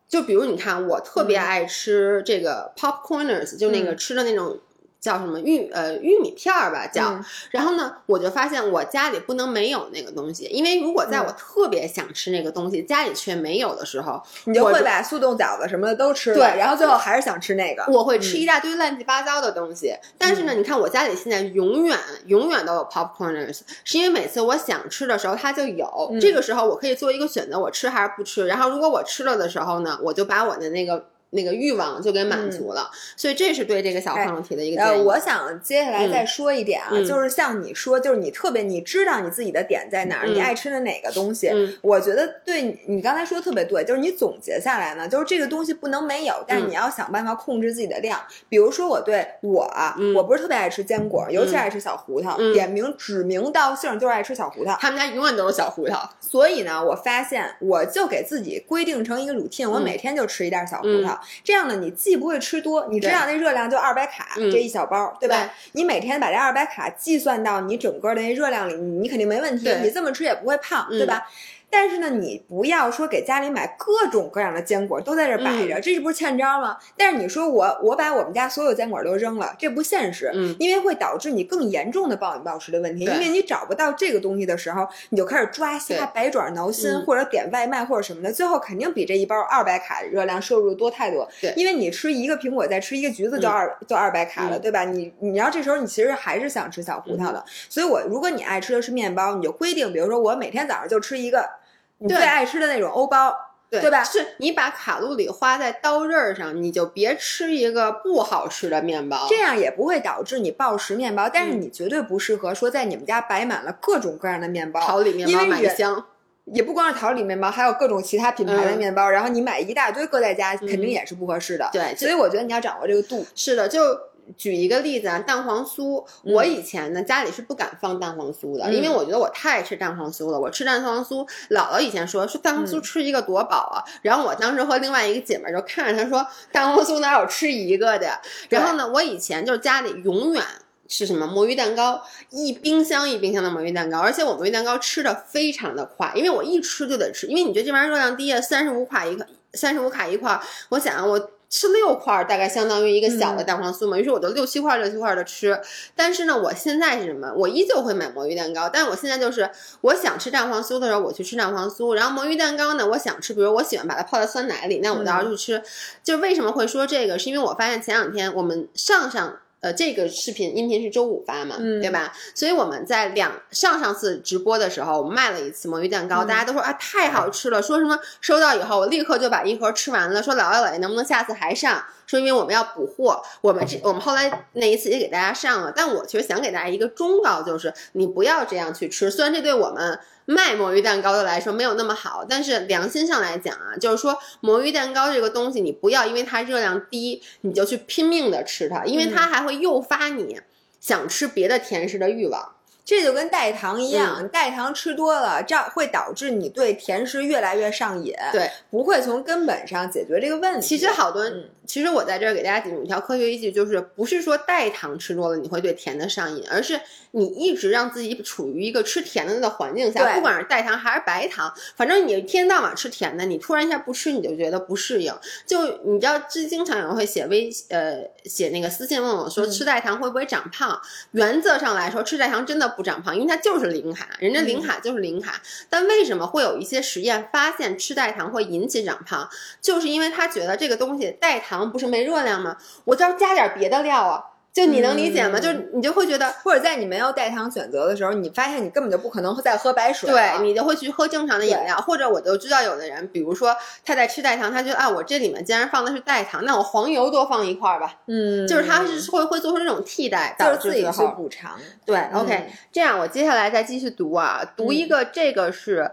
就比如你看，我特别嗯爱吃这个 popcorners，、就那个嗯吃的那种叫什么玉呃玉米片儿吧，叫。嗯然后呢，我就发现我家里不能没有那个东西，因为如果在我嗯特别想吃那个东西，家里却没有的时候，你就会把速冻饺子什么的都吃了，对然后最后还是想吃那个。我会吃一大堆乱七八糟的东西，但是呢，你看我家里现在永远永远都有 popcorners，是因为每次我想吃的时候它就有，嗯这个时候我可以做一个选择，我吃还是不吃。然后如果我吃了的时候呢，我就把我的那个那个欲望就给满足了。所以这是对这个小朋友提的一个呃，建议。我想接下来再说一点啊，嗯就是像你说，就是你特别你知道你自己的点在哪你爱吃的哪个东西。嗯我觉得对你你刚才说的特别对，就是你总结下来呢，就是这个东西不能没有，但你要想办法控制自己的量。比如说我对我啊，嗯我不是特别爱吃坚果，尤其嗯爱吃小胡桃，嗯点名指名道姓就是爱吃小胡桃。他们家永远都是小胡桃。所以呢，我发现我就给自己规定成一个 routine，我嗯每天就吃一袋小胡桃。这样呢，你既不会吃多，你知道那热量就二百卡，嗯这一小包，对吧？对你每天把这二百卡计算到你整个的那热量里，你你肯定没问题，你这么吃也不会胖，嗯对吧？但是呢，你不要说给家里买各种各样的坚果都在这摆着，嗯。这是不是欠招吗？但是你说我我把我们家所有坚果都扔了，这不现实，嗯。因为会导致你更严重的暴饮暴食的问题，因为你找不到这个东西的时候，你就开始抓瞎、百爪挠心，嗯。或者点外卖或者什么的，最后肯定比这一包二百卡热量摄入多太多。对。因为你吃一个苹果再吃一个橘子就嗯。二、就二百卡了，嗯。对吧？你你要这时候你其实还是想吃小葡萄的，所以我如果你爱吃的是面包，你就规定，比如说我每天早上就吃一个你最爱吃的那种欧包。对对吧是你把卡路里花在刀刃上，你就别吃一个不好吃的面包。这样也不会导致你暴食面包，但是嗯你绝对不适合说在你们家摆满了各种各样的面包，桃李面包因为人买一箱，也不光是桃李面包，还有各种其他品牌的嗯面包，然后你买一大堆搁在家，肯定也是不合适的。对所以我觉得你要掌握这个度。是的，就举一个例子啊，蛋黄酥，嗯我以前呢家里是不敢放蛋黄酥的，嗯因为我觉得我太爱吃蛋黄酥了。我吃蛋黄酥，姥姥以前说说蛋黄酥嗯吃一个多饱啊，然后我当时和另外一个姐妹就看着她说蛋黄酥哪有吃一个的呀？然后呢，我以前就是家里永远。是什么魔芋蛋糕？一冰箱一冰箱的魔芋蛋糕，而且我魔芋蛋糕吃的非常的快，因为我一吃就得吃，因为你觉得这玩意儿热量低啊，三十五卡一个，三十五卡一块儿，我想啊我吃六块儿大概相当于一个小的蛋黄酥嘛，于是我就六七块儿六七块的吃。但是呢，我现在是什么？我依旧会买魔芋蛋糕，但是我现在就是我想吃蛋黄酥的时候，我去吃蛋黄酥。然后魔芋蛋糕呢，我想吃，比如我喜欢把它泡在酸奶里，那我到时候去吃。就为什么会说这个？是因为我发现前两天我们上上。呃，这个视频音频是周五发嘛，嗯对吧？所以我们在两上上次直播的时候，我们卖了一次魔芋蛋糕，嗯大家都说啊太好吃了，说什么收到以后我立刻就把一盒吃完了，说姥姥姥爷能不能下次还上？说因为我们要补货，我们这我们后来那一次也给大家上了，但我其实想给大家一个忠告，就是你不要这样去吃，虽然这对我们。卖魔芋蛋糕的来说没有那么好，但是良心上来讲啊，就是说魔芋蛋糕这个东西，你不要因为它热量低，你就去拼命的吃它，因为它还会诱发你想吃别的甜食的欲望。这就跟代糖一样，嗯代糖吃多了，这样会导致你对甜食越来越上瘾，对，不会从根本上解决这个问题。其实好多，嗯其实我在这儿给大家提供一条科学依据，就是不是说代糖吃多了你会对甜的上瘾，而是你一直让自己处于一个吃甜的的环境下，不管是代糖还是白糖，反正你一天到晚吃甜的，你突然一下不吃，你就觉得不适应。就你知道，这经常有人会写微呃写那个私信问我说，嗯吃代糖会不会长胖？原则上来说，吃代糖真的不长胖，因为它就是零卡，人家零卡就是零卡。但为什么会有一些实验发现吃代糖会引起长胖？就是因为他觉得这个东西代糖不是没热量吗？我就要加点别的料啊。就你能理解吗？嗯就是你就会觉得，或者在你没有代糖选择的时候，你发现你根本就不可能再喝白水，对你就会去喝正常的饮料，或者我就知道有的人，比如说他在吃代糖，他觉得啊，我这里面竟然放的是代糖，那我黄油多放一块儿吧，嗯，就是他是会会做出这种替代，就是自己去补偿。对嗯，OK，这样我接下来再继续读啊，读一个这个是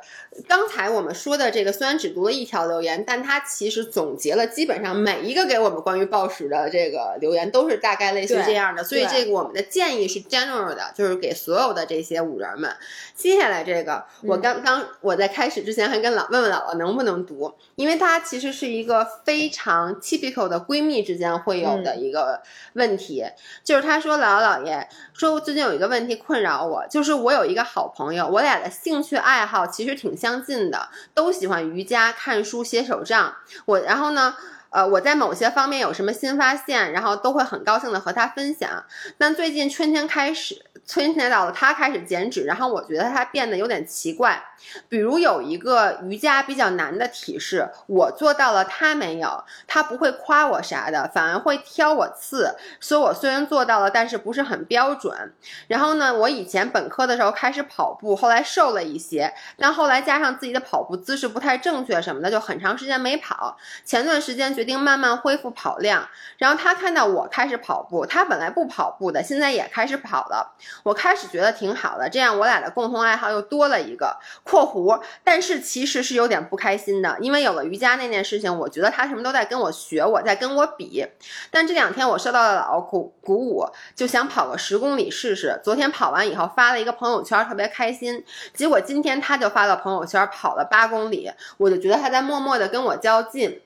刚才我们说的这个，虽然只读了一条留言，但它其实总结了基本上每一个给我们关于暴食的这个留言都是大概类似于这样的，所以这个我们的建议是 general 的，就是给所有的这些五人们。接下来这个，我嗯刚刚我在开始之前还跟老问问姥姥能不能读，因为它其实是一个非常 typical 的闺蜜之间会有的一个问题，就是她说姥姥姥爷说最近有一个问题困扰我，就是我有一个好朋友，我俩的兴趣爱好其实挺相近的，都喜欢瑜伽、看书、写手账。我然后呢？呃，我在某些方面有什么新发现，然后都会很高兴的和他分享。但最近春天开始，春天到了，他开始减脂，然后我觉得他变得有点奇怪。比如有一个瑜伽比较难的体式，我做到了，他没有，他不会夸我啥的，反而会挑我刺，说我虽然做到了，但是不是很标准。然后呢，我以前本科的时候开始跑步，后来瘦了一些，但后来加上自己的跑步姿势不太正确什么的，就很长时间没跑。前段时间决定慢慢恢复跑量，然后他看到我开始跑步，他本来不跑步的，现在也开始跑了。我开始觉得挺好的，这样我俩的共同爱好又多了一个（括弧），但是其实是有点不开心的，因为有了瑜伽那件事情，我觉得他什么都在跟我学，我在跟我比。但这两天我受到了老鼓鼓舞，就想跑个十公里试试。昨天跑完以后发了一个朋友圈，特别开心。结果今天他就发了朋友圈，跑了八公里，我就觉得他在默默的跟我较劲。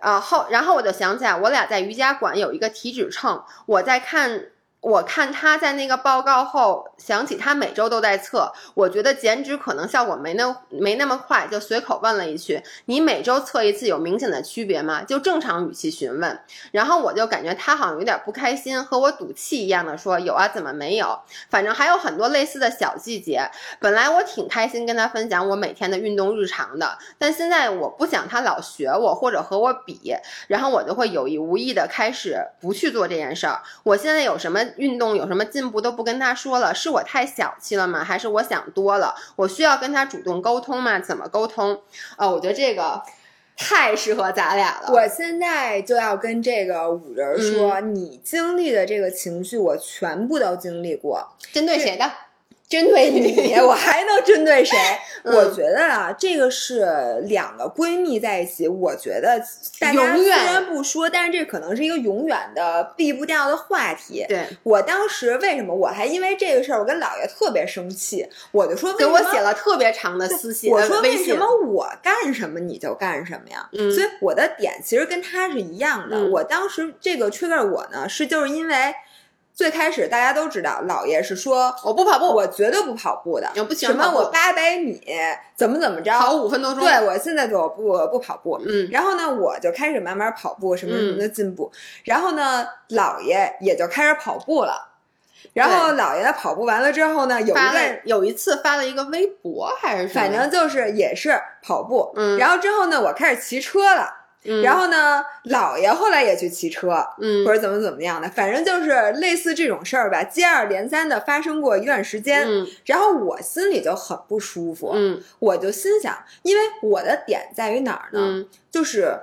啊后，然后我就想起来，我俩在瑜伽馆有一个体脂秤，我在看。我看他在那个报告后，想起他每周都在测，我觉得减脂可能效果没那没那么快，就随口问了一句：“你每周测一次有明显的区别吗？”就正常语气询问，然后我就感觉他好像有点不开心，和我赌气一样的说：“有啊，怎么没有？”反正还有很多类似的小细节。本来我挺开心跟他分享我每天的运动日常的，但现在我不想他老学我或者和我比，然后我就会有意无意的开始不去做这件事儿。我现在有什么运动有什么进步都不跟他说了，是我太小气了吗？还是我想多了？我需要跟他主动沟通吗？怎么沟通？啊，我觉得这个太适合咱俩了。我现在就要跟这个五人说，你经历的这个情绪，我全部都经历过。针对谁的？针对你。我还能针对谁？嗯我觉得啊，这个是两个闺蜜在一起，我觉得大家虽然不说，但是这可能是一个永远的避不掉的话题。对，我当时为什么我还因为这个事儿，我跟姥爷特别生气，我就说给我写了特别长的私信，我说为什么我干什么你就干什么呀？嗯所以我的点其实跟他是一样的。嗯我当时这个 trigger 我呢，是就是因为最开始大家都知道，姥爷是说我不跑步，我绝对不跑步的，什么我八百米怎么怎么着，跑五分多钟。对，我现在就我不不跑步。嗯然后呢，我就开始慢慢跑步，什么什么嗯的进步。然后呢，姥爷也就开始跑步了。然后姥爷跑步完了之后呢，有一个有一次发了一个微博还是什么？反正就是也是跑步。嗯然后之后呢，我开始骑车了。嗯然后呢，姥爷后来也去骑车，嗯或者怎么怎么样的，反正就是类似这种事儿吧，接二连三的发生过一段时间。嗯然后我心里就很不舒服，嗯我就心想，因为我的点在于哪儿呢？嗯就是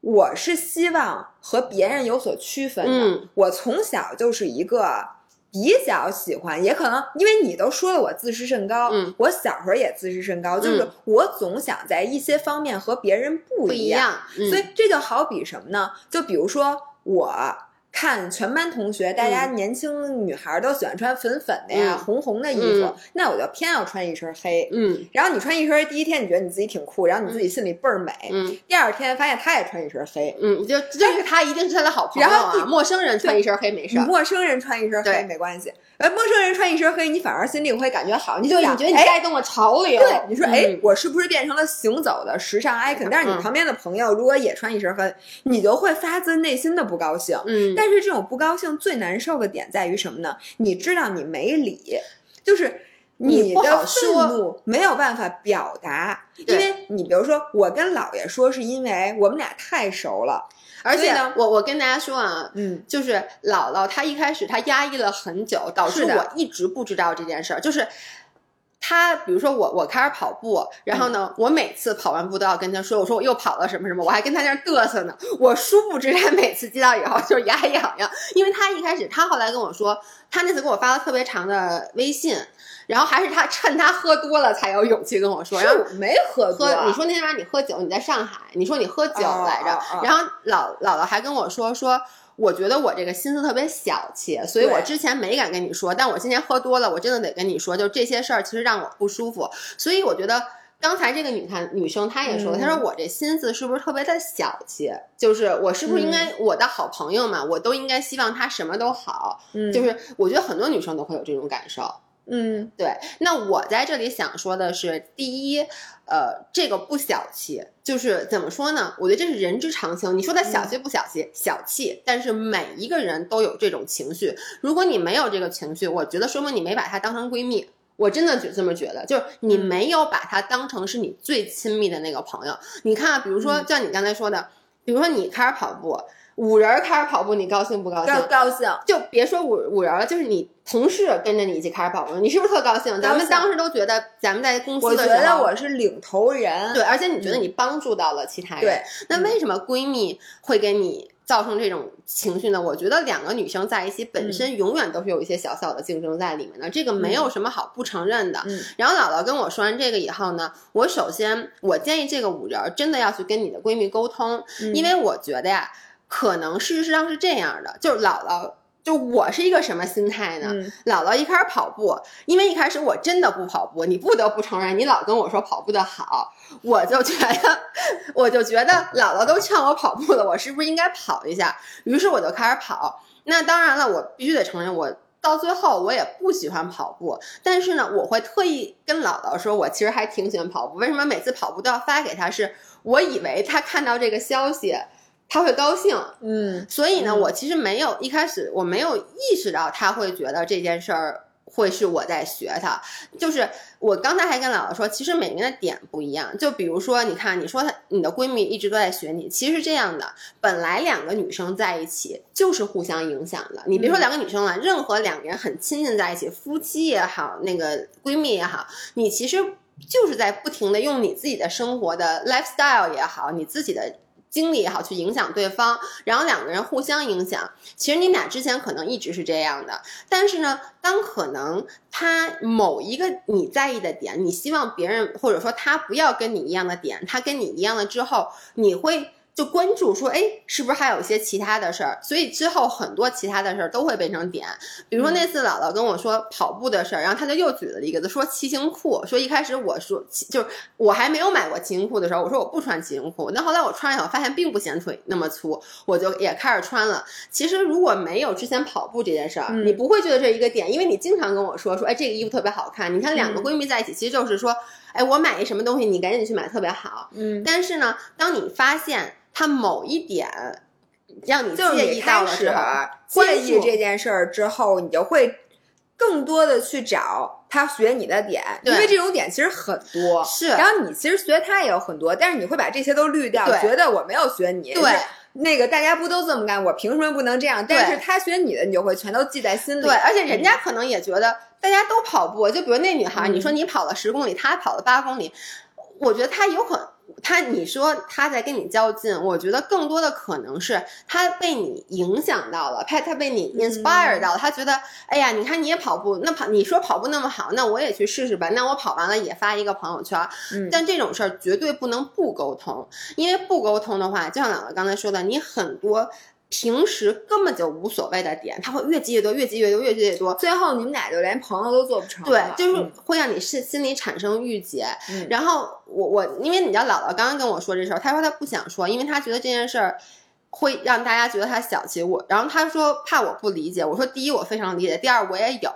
我是希望和别人有所区分的。嗯我从小就是一个比较喜欢，也可能因为你都说了我自视甚高，嗯我小时候也自视甚高，就是嗯我总想在一些方面和别人不不一一样，嗯所以这就好比什么呢？就比如说我。看全班同学，大家年轻女孩都喜欢穿粉粉的呀、嗯红红的衣服，嗯那我就偏要穿一身黑。嗯然后你穿一身黑，第一天你觉得你自己挺酷，然后你自己心里倍儿美。嗯第二天发现他也穿一身黑，嗯，就就是他一定是他的好朋友然后啊，陌生人穿一身黑没事儿。陌生人穿一身黑没关系，而陌生人穿一身黑，你反而心里会感觉好，你就你觉得你哎带动了潮流？对，你说，哎嗯，我是不是变成了行走的时尚 icon？但是你嗯旁边的朋友如果也穿一身黑，你就会发自内心的不高兴。嗯，但是这种不高兴最难受的点在于什么呢？你知道你没理，就是你的愤说怒没有办法表达，因为你比如说，我跟姥爷说，是因为我们俩太熟了，而且呢我我跟大家说啊，嗯，就是姥姥她一开始她压抑了很久，导致我一直不知道这件事儿。就是她，比如说我我开始跑步，然后呢，我每次跑完步都要跟她说，我说我又跑了什么什么，我还跟她在那儿嘚瑟呢。我殊不知她每次接到以后就是牙痒痒，因为她一开始她后来跟我说，她那次给我发了特别长的微信。然后还是他趁他喝多了才有勇气跟我说，然后我没喝多，喝，你说那天晚上你喝酒，你在上海，你说你喝酒哦来着，哦哦然后姥姥姥还跟我说说，我觉得我这个心思特别小气，所以我之前没敢跟你说，但我今天喝多了，我真的得跟你说，就这些事儿其实让我不舒服，所以我觉得。刚才这个女看女生她也说她说我这心思是不是特别的小气？就是我是不是应该、嗯我的好朋友嘛，我都应该希望她什么都好。嗯，就是我觉得很多女生都会有这种感受。嗯对，那我在这里想说的是，第一，呃，这个不小气，就是怎么说呢？我觉得这是人之常情。你说他小气不小气？小气，但是每一个人都有这种情绪。如果你没有这个情绪，我觉得说明你没把她当成闺蜜。我真的就这么觉得，就是你嗯没有把她当成是你最亲密的那个朋友。你看啊，比如说嗯像你刚才说的，比如说你开始跑步，五人开始跑步，你高兴不高兴？高高兴，就别说五五人了，就是你同事跟着你一起开始跑步，你是不是特高兴？咱们当时都觉得咱们在公我觉司的时候，得我是领头人，对，而且你觉得你帮助到了其他人，对，那为什么闺蜜会给你造成这种情绪呢？我觉得两个女生在一起本身永远都是有一些小小的竞争在里面的，这个没有什么好不承认的。嗯然后姥姥跟我说完这个以后呢，我首先我建议这个五人儿真的要去跟你的闺蜜沟通，嗯因为我觉得呀，可能事实上是这样的，就是姥姥。就我是一个什么心态呢？嗯姥姥一开始跑步，因为一开始我真的不跑步，你不得不承认，你老跟我说跑步的好，我就觉得，我就觉得姥姥都劝我跑步了，我是不是应该跑一下？于是我就开始跑。那当然了，我必须得承认，我到最后我也不喜欢跑步，但是呢，我会特意跟姥姥说，我其实还挺喜欢跑步。为什么每次跑步都要发给她？是我以为她看到这个消息。她会高兴，嗯所以呢，嗯我其实没有一开始我没有意识到他会觉得这件事儿会是我在学他。就是我刚才还跟姥姥说，其实每个人的点不一样。就比如说，你看，你说她你的闺蜜一直都在学你，其实是这样的，本来两个女生在一起就是互相影响的。你别说嗯两个女生了，任何两个人很亲近在一起，夫妻也好，那个闺蜜也好，你其实就是在不停的用你自己的生活的 lifestyle 也好，你自己的。经历也好，去影响对方，然后两个人互相影响。其实你们俩之前可能一直是这样的，但是呢，当可能他某一个你在意的点，你希望别人或者说他不要跟你一样的点，他跟你一样了之后，你会。就关注说，哎，是不是还有一些其他的事儿？所以之后很多其他的事儿都会变成点。比如说那次姥姥跟我说跑步的事儿，然后他就又举了一个，说骑行裤。说一开始我说就是我还没有买过骑行裤的时候，我说我不穿骑行裤。那后来我穿上以后发现并不显腿那么粗，我就也开始穿了。其实如果没有之前跑步这件事儿，嗯你不会觉得这是一个点，因为你经常跟我说说，哎，这个衣服特别好看。你看两个嗯闺蜜在一起，其实就是说，哎，我买一什么东西，你赶紧去买，特别好。嗯，但是呢，当你发现它某一点让你介意到开始了之后，介意这件事儿之后，你就会更多的去找他学你的点，因为这种点其实很多。是然后你其实学他也有很多，但是你会把这些都滤掉，对觉得我没有学你。对那个大家不都这么干，我凭什么不能这样？但是他学你的，你就会全都记在心里。对，而且人家可能也觉得大家都跑步，就比如那女孩，嗯你说你跑了十公里，她跑了八公里，我觉得她有可能。她，你说她在跟你较劲，我觉得更多的可能是她被你影响到了，她她被你 inspire 到了，她觉得，哎呀，你看你也跑步，那跑你说跑步那么好，那我也去试试吧，那我跑完了也发一个朋友圈。嗯但这种事儿绝对不能不沟通，因为不沟通的话，就像姥姥刚才说的，你很多平时根本就无所谓的点，他会越积越多，越积越多，越积越多。最后你们俩就连朋友都做不成对，就是嗯会让你心心里产生郁结。嗯然后我我因为你知道姥姥刚刚跟我说这事儿，她说她不想说，因为她觉得这件事儿会让大家觉得她小气我。然后她说怕我不理解，我说第一我非常理解，第二我也有。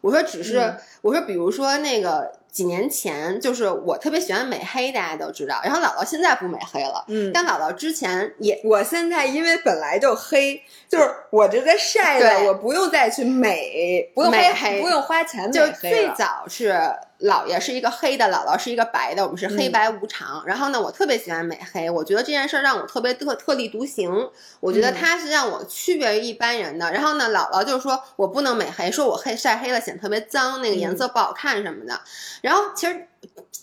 我说只是、嗯我说比如说那个几年前，就是我特别喜欢美黑，大家都知道。然后姥姥现在不美黑了，嗯。但姥姥之前也我现在因为本来就黑，就是我这在晒的，我不用再去美，不用美黑不用花钱美就黑最了早是姥爷是一个黑的，姥姥是一个白的，我们是黑嗯白无常。然后呢，我特别喜欢美黑，我觉得这件事儿让我特别特特立独行，我觉得嗯它是让我区别于一般人的。然后呢，姥姥就说我不能美黑，说我黑晒黑了显特别脏，那个颜嗯色不好看什么的。然后其实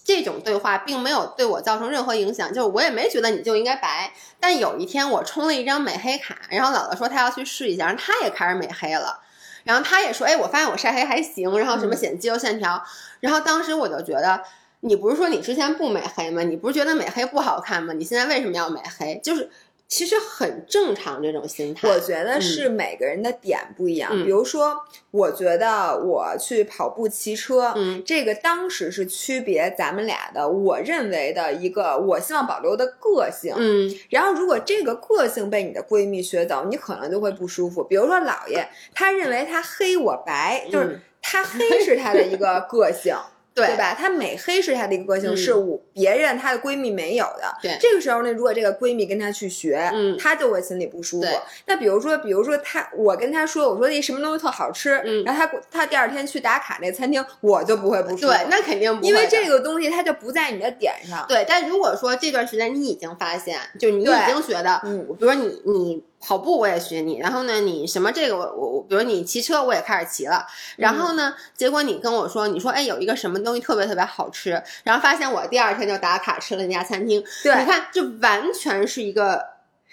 这种对话并没有对我造成任何影响，就是我也没觉得你就应该白。但有一天我充了一张美黑卡，然后姥姥说她要去试一下，然后她也开始美黑了。然后他也说，哎，我发现我晒黑还行，然后什么嗯显肌肉线条。然后当时我就觉得，你不是说你之前不美黑吗？你不是觉得美黑不好看吗？你现在为什么要美黑？就是其实很正常这种心态。我觉得是每个人的点不一样。嗯比如说，我觉得我去跑步、骑车，嗯这个当时是区别咱们俩的，我认为的一个我希望保留的个性。嗯然后，如果这个个性被你的闺蜜学走，你可能就会不舒服。比如说，姥爷他认为他黑我白，就是嗯他黑是他的一个个性。对对吧？她美黑是她的一个个性，嗯是我别人她的闺蜜没有的。对这个时候呢，如果这个闺蜜跟她去学，嗯她就会心里不舒服对。那比如说，比如说她，我跟她说，我说那什么东西特好吃，嗯然后她她第二天去打卡那餐厅，我就不会不舒服。对，那肯定不会的因为这个东西它就不在你的点上。对，但如果说这段时间你已经发现，就你已对经觉得，嗯比如说你你跑步我也学你，然后呢你什么这个我我我，比如你骑车我也开始骑了，然后呢，结果你跟我说，你说哎有一个什么东西特别特别好吃，然后发现我第二天就打卡吃了那家餐厅，对。你看这完全是一个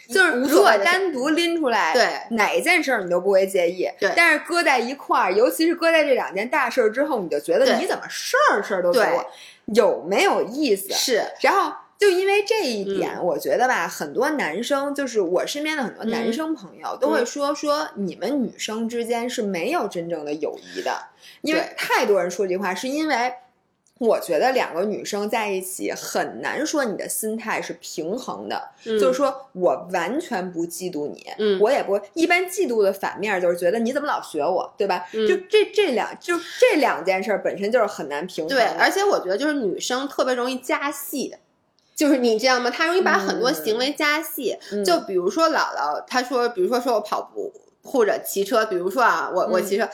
就是如果单独拎出来，对哪一件事儿你都不会介意，对。但是搁在一块儿，尤其是搁在这两件大事儿之后，你就觉得你怎么事儿事儿都给对我，有没有意思？是。然后就因为这一点，嗯我觉得吧，很多男生，就是我身边的很多男嗯生朋友、都会说说你们女生之间是没有真正的友谊的，因为太多人说这句话，是因为。我觉得两个女生在一起很难说你的心态是平衡的，嗯就是说我完全不嫉妒你，嗯我也不一般嫉妒的反面就是觉得你怎么老学我，对吧？嗯就这这两就这两件事儿本身就是很难平衡的。对，而且我觉得就是女生特别容易加戏。就是你知道吗？他容易把很多行为加戏。嗯就比如说姥姥，他说，比如说说我跑步或者骑车，比如说啊，我我嗯骑车，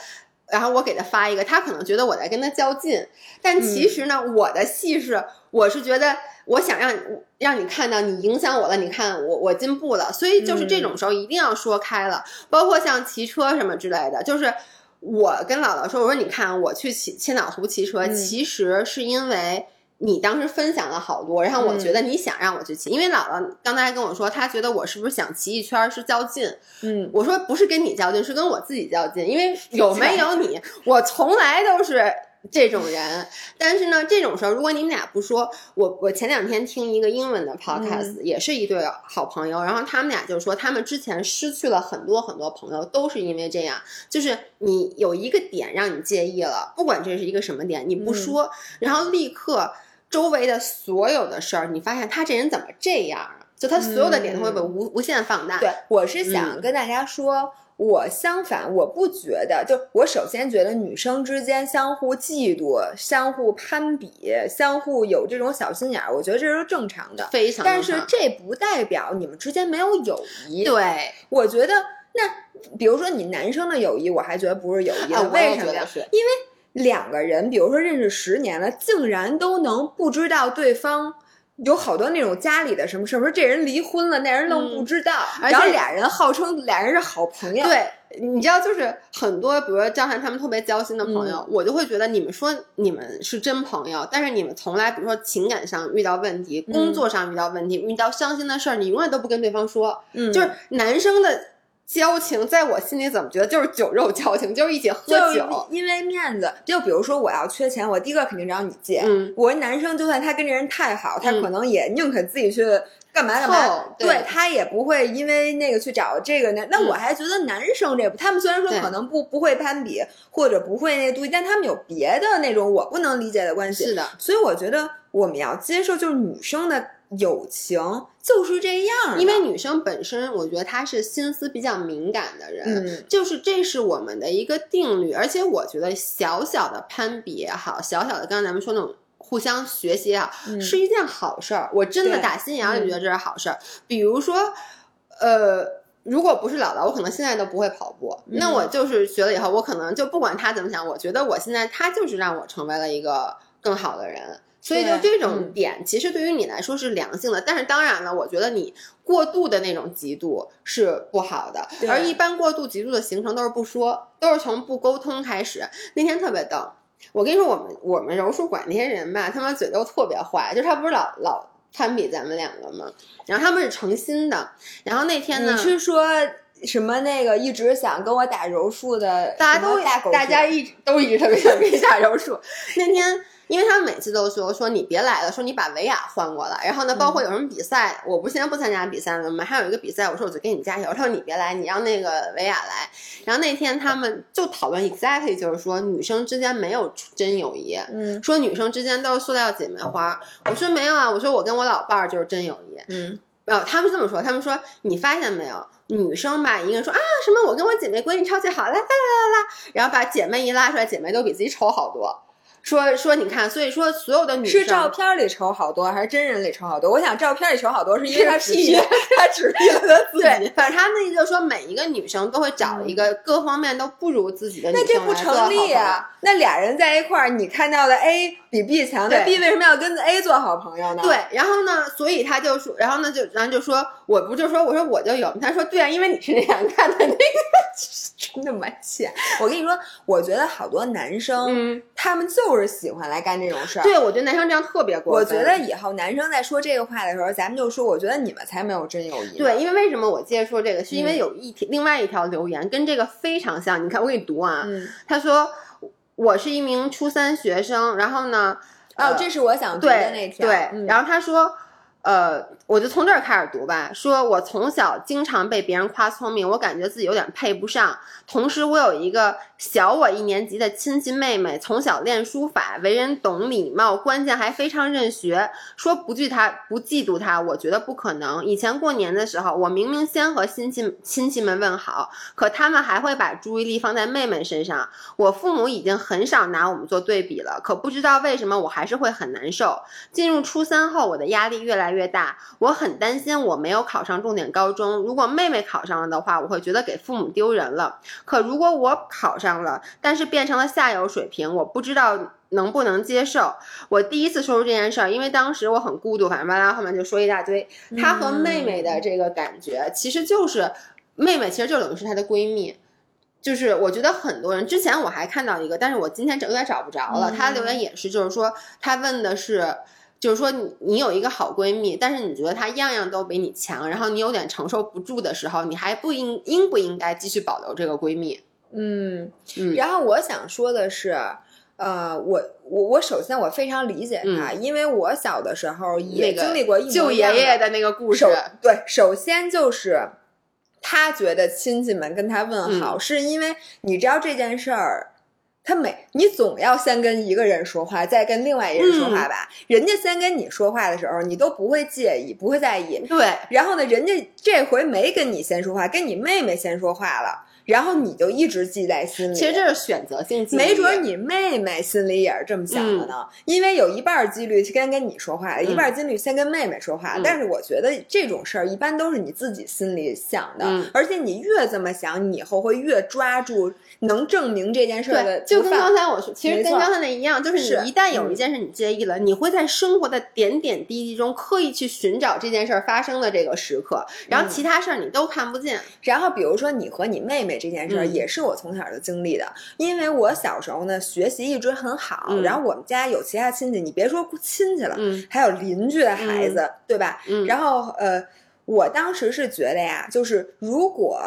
然后我给他发一个，他可能觉得我在跟他较劲，但其实呢，我的戏是，我是觉得我想让让你看到你影响我了，你看我我进步了，所以就是这种时候一定要说开了，包括像骑车什么之类的，就是。我跟姥姥说，我说你看，我去骑千岛湖骑车，嗯其实是因为你当时分享了好多，然后我觉得你想让我去骑，因为姥姥刚才跟我说，她觉得我是不是想骑一圈儿是较劲，嗯，我说不是跟你较劲，是跟我自己较劲，因为有没有你，我从来都是这种人。但是呢，这种时候如果你们俩不说，我我前两天听一个英文的 podcast，、也是一对好朋友，然后他们俩就说他们之前失去了很多很多朋友，都是因为这样，就是你有一个点让你介意了，不管这是一个什么点，你不说，然后立刻周围的所有的事儿，你发现他这人怎么这样啊？就他所有的点都会被无、无限放大。对，我是想跟大家说。我相反，我不觉得，就我首先觉得女生之间相互嫉妒、相互攀比、相互有这种小心眼儿，我觉得这是正常的。非常但是这不代表你们之间没有友谊。，对，我觉得那比如说你男生的友谊，我还觉得不是友谊为什么呀？因为两个人，比如说认识十年了，竟然都能不知道对方。有好多那种家里的什么事儿，说这人离婚了，那人愣不知道，而且然后俩人号称俩人是好朋友，对，你知道，就是很多，比如说张涵他们特别交心的朋友，我就会觉得你们说你们是真朋友，但是你们从来，比如说情感上遇到问题，工作上遇到问题，遇到伤心的事儿，你永远都不跟对方说。嗯，就是男生的交情，在我心里怎么觉得就是酒肉交情，就是一起喝酒。因为面子。就比如说我要缺钱，我第一个肯定找你借。嗯，我男生就算他跟这人太好，他嗯可能也宁可自己去干嘛干嘛凑，对对他也不会因为那个去找这个那。那嗯我还觉得男生这，他们虽然说可能不不会攀比或者不会那个妒忌，但他们有别的那种我不能理解的关系。是的，所以我觉得我们要接受，就是女生的友情就是这样，因为女生本身，我觉得她是心思比较敏感的人。嗯就是这是我们的一个定律，而且我觉得小小的攀比也好，小小的刚才咱们说那种互相学习也好，嗯是一件好事儿。我真的打心眼里觉得这是好事儿。比如说，呃，如果不是姥姥，我可能现在都不会跑步。那嗯我就是学了以后，我可能就不管他怎么想，我觉得我现在他就是让我成为了一个更好的人。所以就这种嗯点，其实对于你来说是良性的，但是当然了，我觉得你过度的那种嫉妒是不好的，而一般过度嫉妒的形成都是不说，都是从不沟通开始。那天特别逗，我跟你说，我们我们柔术馆那些人吧，他们嘴都特别坏，就是他不是老老攀比咱们两个吗？然后他们是诚心的，然后那天呢你，是说什么那个一直想跟我打柔术的大家都大家一直都一直特别想跟你打柔术。那天，因为他们每次都说说你别来了，说你把维亚换过来。然后呢，包嗯括有什么比赛，我不现在不参加比赛了吗？还有一个比赛，我说我就给你加油。他说你别来，你让那个维亚来。然后那天他们就讨论 exactly，就是说女生之间没有真友谊。嗯说女生之间都是塑料姐妹花，我说没有啊，我说我跟我老伴儿就是真友谊。嗯呃，他们是这么说，他们说你发现没有，女生吧，一个人说啊什么我跟我姐妹关系超级好，来来来来来，然后把姐妹一拉出来，姐妹都比自己丑好多。说说你看，所以说所有的女生是照片里丑好多，还是真人里丑好多？我想照片里丑好多，是因为他是只 P 是 他只 P 了他自对己，，反正他们的意思就是说，每一个女生都会找一个各方面都不如自己的女那这不成立。啊！那俩人在一块儿，你看到的 A 比 B 强，那对 B 为什么要跟 A 做好朋友呢？对，然后呢，所以他就说，然后呢就，然后就说，我不就说，我说我就有，他说对啊，因为你是那样看的那个，真的蛮欠。我跟你说，我觉得好多男生，嗯，他们就是喜欢来干这种事儿。对，我觉得男生这样特别过分我。觉得以后男生在说这个话的时候，咱们就说，我觉得你们才没有真友谊。对，，因为为什么我接着说这个，是因为嗯有一条、另外一条留言跟这个非常像。你看，我给你读啊，嗯，他说我是一名初三学生，然后呢，哦，呃这是我想读的那条。对对，嗯然后他说。呃，我就从这儿开始读吧。说我从小经常被别人夸聪明，我感觉自己有点配不上。同时，我有一个小我一年级的亲戚妹妹，从小练书法，为人懂礼貌，关键还非常认学。说不惧她，不嫉妒她，我觉得不可能。以前过年的时候，我明明先和亲戚亲戚们问好，可他们还会把注意力放在妹妹身上。我父母已经很少拿我们做对比了，可不知道为什么我还是会很难受。进入初三后，我的压力越来越大，我很担心我没有考上重点高中。如果妹妹考上了的话，我会觉得给父母丢人了。可如果我考上了，但是变成了下游水平，我不知道能不能接受。我第一次说出这件事儿，因为当时我很孤独，反正巴拉后面就说一大堆。她和妹妹的这个感觉，其实就是妹妹，其实就等于是她的闺蜜。就是我觉得很多人之前我还看到一个，但是我今天整有点找不着了。她留言也是，就是说她问的是。就是说你你有一个好闺蜜，但是你觉得她样样都比你强，然后你有点承受不住的时候，你还不应应不应该继续保留这个闺蜜？嗯，嗯然后我想说的是，呃，我我我首先我非常理解他，因为我小的时候也经历过一模舅一样爷爷的那个故事，对，首先就是他觉得亲戚们跟他问好，嗯是因为你知道这件事儿。他每你总要先跟一个人说话，再跟另外一个人说嗯话吧。人家先跟你说话的时候，你都不会介意，不会在意。对，然后呢，人家这回没跟你先说话，跟你妹妹先说话了。然后你就一直记在心里。其实这是选择性记忆，没准你妹妹心里也是这么想的呢，因为有一半几率先跟你说话，一半几率先跟妹妹说话。但是我觉得这种事儿一般都是你自己心里想的，而且你越这么想，你以后会越抓住能证明这件事的。就跟刚才我说，其实跟刚才那一样，就是你一旦有一件事你介意了，你会在生活的点点滴滴中刻意去寻找这件事发生的这个时刻，然后其他事儿你都看不见。然后比如说你和你妹妹这件事儿，也是我从小就经历的，因为我小时候呢学习一直很好，然后我们家有其他亲戚，你别说亲戚了，还有邻居的孩子，对吧？然后呃，我当时是觉得呀，就是如果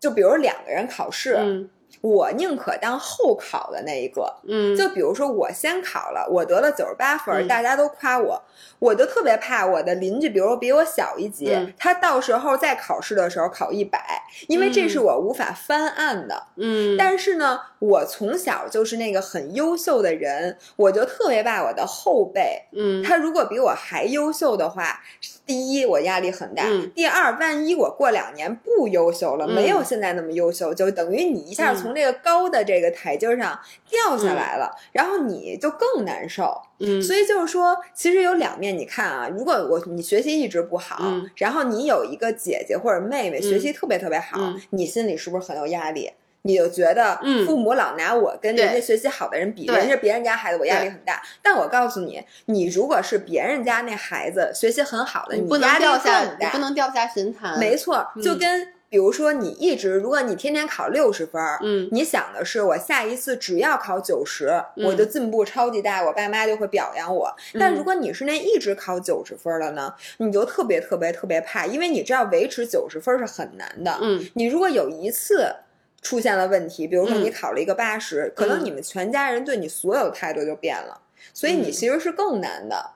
就比如两个人考试。我宁可当后考的那一个，嗯，就比如说我先考了，我得了九十八分，大家都夸我，我就特别怕我的邻居，比如说比我小一级，他到时候在考试的时候考一百，因为这是我无法翻案的，嗯，但是呢，我从小就是那个很优秀的人，我就特别怕我的后辈，嗯，他如果比我还优秀的话，第一我压力很大，第二万一我过两年不优秀了，没有现在那么优秀，就等于你一下从这个高的这个台阶上掉下来了，然后你就更难受。嗯，所以就是说，其实有两面。你看啊，如果我你学习一直不好，然后你有一个姐姐或者妹妹学习特别特别好，你心里是不是很有压力？你就觉得父母老拿我跟人家学习好的人比，人家别人家孩子，我压力很大。但我告诉你，你如果是别人家那孩子学习很好的，你不能掉下，你不能掉下神坛。没错，就跟。比如说，你一直，如果你天天考六十分儿，嗯，你想的是我下一次只要考九十，我就进步超级大，我爸妈就会表扬我。但如果你是那一直考九十分的呢，你就特别特别特别怕，因为你知道维持九十分是很难的。嗯，你如果有一次出现了问题，比如说你考了一个八十，可能你们全家人对你所有态度就变了，所以你其实是更难的。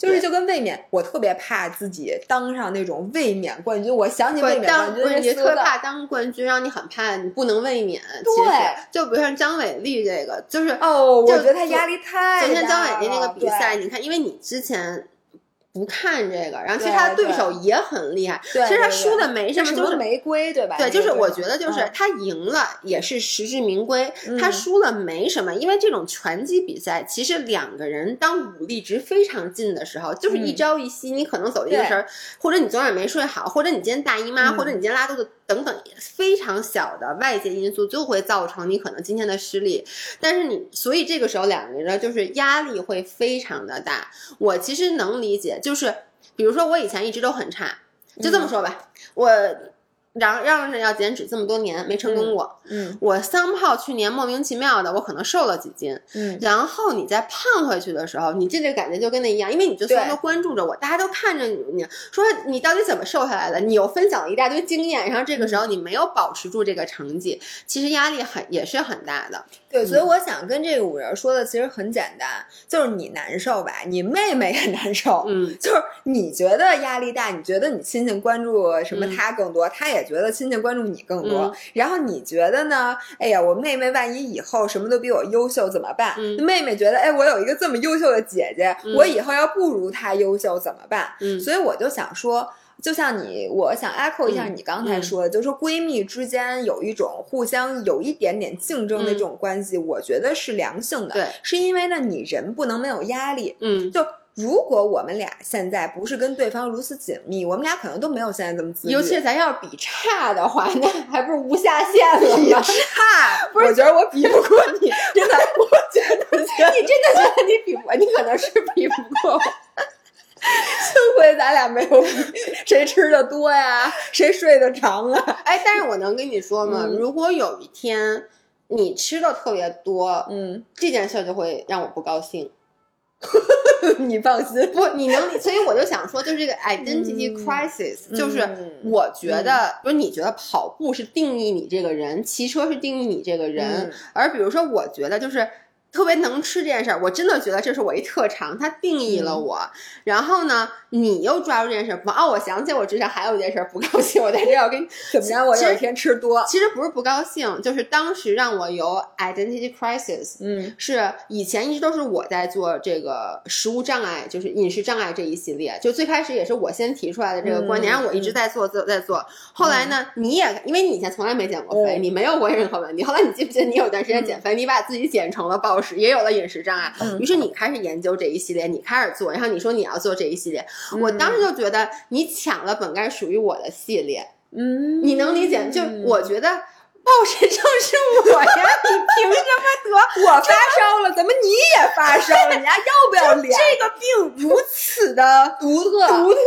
就是就跟卫冕，我特别怕自己当上那种卫冕冠军。我想起卫冕冠军，你特别怕当冠军，让你很怕你不能卫冕。对，就比如像张伟丽这个，就是哦，我觉得他压力太大。昨天张伟丽那个比赛，你看，因为你之前。不看这个，然后其实他的对手也很厉害。对其实他输的没什么，就是玫瑰，对吧？对，就是我觉得，就是他赢了也是实至名归。他输了没什么，因为这种拳击比赛，其实两个人当武力值非常近的时候，就是一朝一夕，你可能走一个神，或者你昨晚没睡好，或者你今天大姨妈，或者你今天拉肚子。等等非常小的外界因素就会造成你可能今天的失利，但是你所以这个时候两个人呢就是压力会非常的大。我其实能理解，就是比如说我以前一直都很差，就这么说吧，我。然让着要减脂这么多年没成功过，嗯，我桑炮去年莫名其妙的我可能瘦了几斤，嗯，然后你再胖回去的时候，你这个感觉就跟那一样，因为你就所有都关注着我，大家都看着你，你说你到底怎么瘦下来的？你又分享了一大堆经验，然后这个时候你没有保持住这个成绩，其实压力很也是很大的。对，所以我想跟这个五人说的其实很简单，就是你难受吧，你妹妹也难受，嗯，就是你觉得压力大，你觉得你亲戚关注什么他更多，他也觉得亲戚关注你更多，然后你觉得呢？哎呀，我妹妹万一以后什么都比我优秀怎么办？妹妹觉得，哎，我有一个这么优秀的姐姐，我以后要不如她优秀怎么办？嗯，所以我就想说。就像你，我想 echo 一下你刚才说的，就是说闺蜜之间有一种互相有一点点竞争的这种关系，我觉得是良性的。对，是因为呢，你人不能没有压力。嗯，就如果我们俩现在不是跟对方如此紧密，我们俩可能都没有现在这么自律。尤其是咱要是比差的话，那还不是无下限了吗？差，不是？我觉得我比不过你，真的，我觉得你真的觉得你比我，你可能是比不过。幸亏咱俩没有比谁吃的多呀，谁睡得长啊！哎，但是我能跟你说吗？如果有一天你吃的特别多，嗯，这件事就会让我不高兴。你放心，不，你能，所以我就想说，就是这个 identity crisis，就是我觉得，不是你觉得跑步是定义你这个人，骑车是定义你这个人，而比如说，我觉得就是。特别能吃这件事儿，我真的觉得这是我一特长，它定义了我。然后呢，你又抓住这件事儿不？哦，我想起我之前还有一件事儿不高兴，我在这要跟你 怎么着？我有一天吃多，其实不是不高兴，就是当时让我有 identity crisis。嗯是以前一直都是我在做这个食物障碍，就是饮食障碍这一系列。就最开始也是我先提出来的这个观点，嗯让我一直在做，做在做。后来呢，你也因为你以前从来没减过肥，嗯你没有过任何问题。后来你记不记得你有段时间减肥，你把自己减成了暴食，也有了饮食障碍。嗯于是你开始研究这一系列，你开始做，然后你说你要做这一系列，嗯我当时就觉得你抢了本该属于我的系列。嗯，你能理解？就我觉得。暴食症是我呀，你凭什么得？我发烧了，怎么你也发烧了？你还要不要脸？这个病如此的 独特，独特，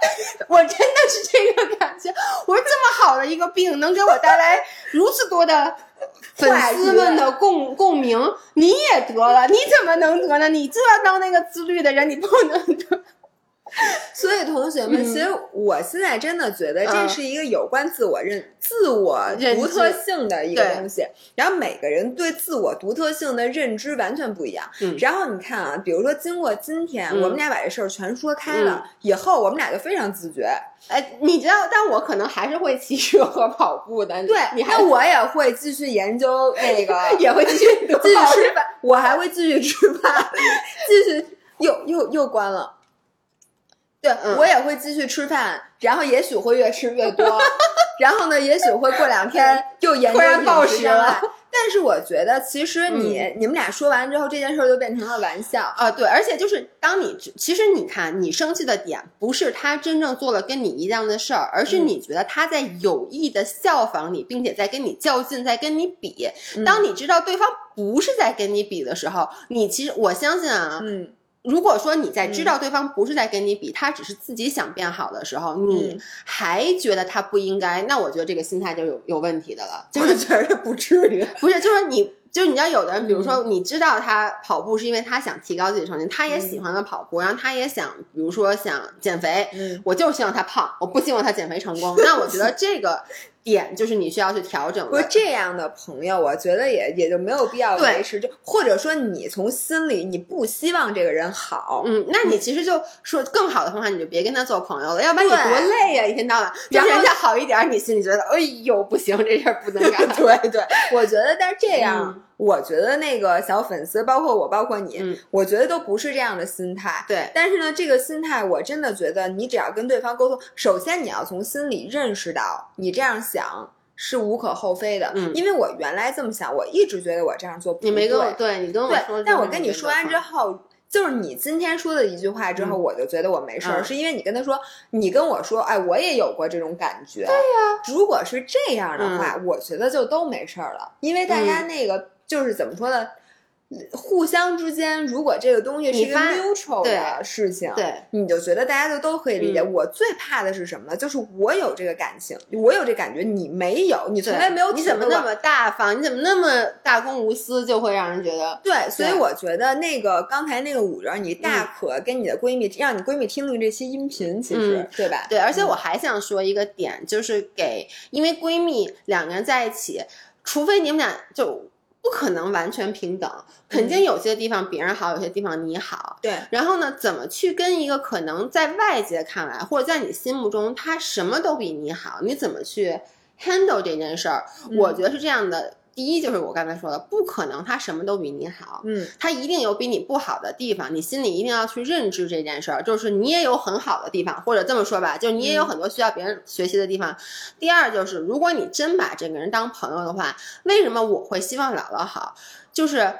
我真的是这个感觉。我说这么好的一个病，能给我带来如此多的 粉丝们的共共鸣，你也得了，你怎么能得呢？你就要当那个自律的人，你不能得。所以同学们，嗯其实我现在真的觉得这嗯是一个有关自我认、自我独特性的一个东西。然后每个人对自我独特性的认知完全不一样。嗯然后你看啊，比如说经过今天，嗯我们俩把这事儿全说开了，以后我们俩就非常自觉。哎，你知道，但我可能还是会骑车和跑步的。对，你还那我也会继续研究 那个，也会继续继续吃饭，我还会继续吃饭，继续又又又关了。对、嗯我也会继续吃饭，然后也许会越吃越多，然后呢，也许会过两天 又研究突然暴食了。但是我觉得，其实你、你们俩说完之后，这件事儿就变成了玩笑。啊，对，而且就是当你其实你看，你生气的点不是他真正做了跟你一样的事儿，而是嗯你觉得他在有意的效仿你，并且在跟你较劲，在跟你比。嗯当你知道对方不是在跟你比的时候，你其实我相信啊，嗯如果说你在知道对方不是在跟你比，他只是自己想变好的时候，你嗯还觉得他不应该，那我觉得这个心态就有有问题的了。就是觉得不至于。不是，就是你，就是你知道，有的人，比如嗯说，你知道他跑步是因为他想提高自己成绩，他也喜欢了跑步，然后他也想，比如说想减肥，嗯，我就是希望他胖，我不希望他减肥成功。那我觉得这个点就是你需要去调整的。不是这样的朋友，我觉得也也就没有必要维持，就或者说你从心里你不希望这个人好，嗯，那你其实就说更好的方法，你就别跟他做朋友了，要不然你多累呀、一天到晚。就然后人家好一点，你心里觉得，哎呦，不行，这事儿不能干。对对，我觉得，但是这样，嗯我觉得那个小粉丝，包括我，包括你，嗯我觉得都不是这样的心态。对，但是呢，这个心态我真的觉得，你只要跟对方沟通，首先你要从心里认识到，你这样想是无可厚非的。嗯因为我原来这么想，我一直觉得我这样做不你没跟我对对你跟我对说，但我跟你说完之后，就是你今天说的一句话之后，嗯我就觉得我没事儿，嗯是因为你跟他说，你跟我说，哎，我也有过这种感觉。对呀、如果是这样的话，嗯我觉得就都没事儿了，因为大家那个、就是怎么说呢，互相之间，如果这个东西是一个 neutral 的事情，对，你就觉得大家就都可以理解。嗯我最怕的是什么呢？就是我有这个感情，我有这感觉，你没有，你从来没有你怎么那么大方？你怎么那么大公无私？就会让人觉得对，所以我觉得那个刚才那个五人，你大可跟你的闺蜜，让你闺蜜听听这期音频，其实、嗯对吧？对，而且嗯我还想说一个点，就是给，因为闺蜜两个人在一起，除非你们俩就不可能完全平等，肯定有些地方别人好，有些地方你好。对，然后呢，怎么去跟一个可能在外界看来，或者在你心目中他什么都比你好，你怎么去 handle 这件事儿？我觉得是这样的。第一就是我刚才说的，不可能他什么都比你好，嗯他一定有比你不好的地方，你心里一定要去认知这件事儿，就是你也有很好的地方，或者这么说吧，就是你也有很多需要别人学习的地方。第二就是，如果你真把这个人当朋友的话，为什么我会希望姥姥好？就是。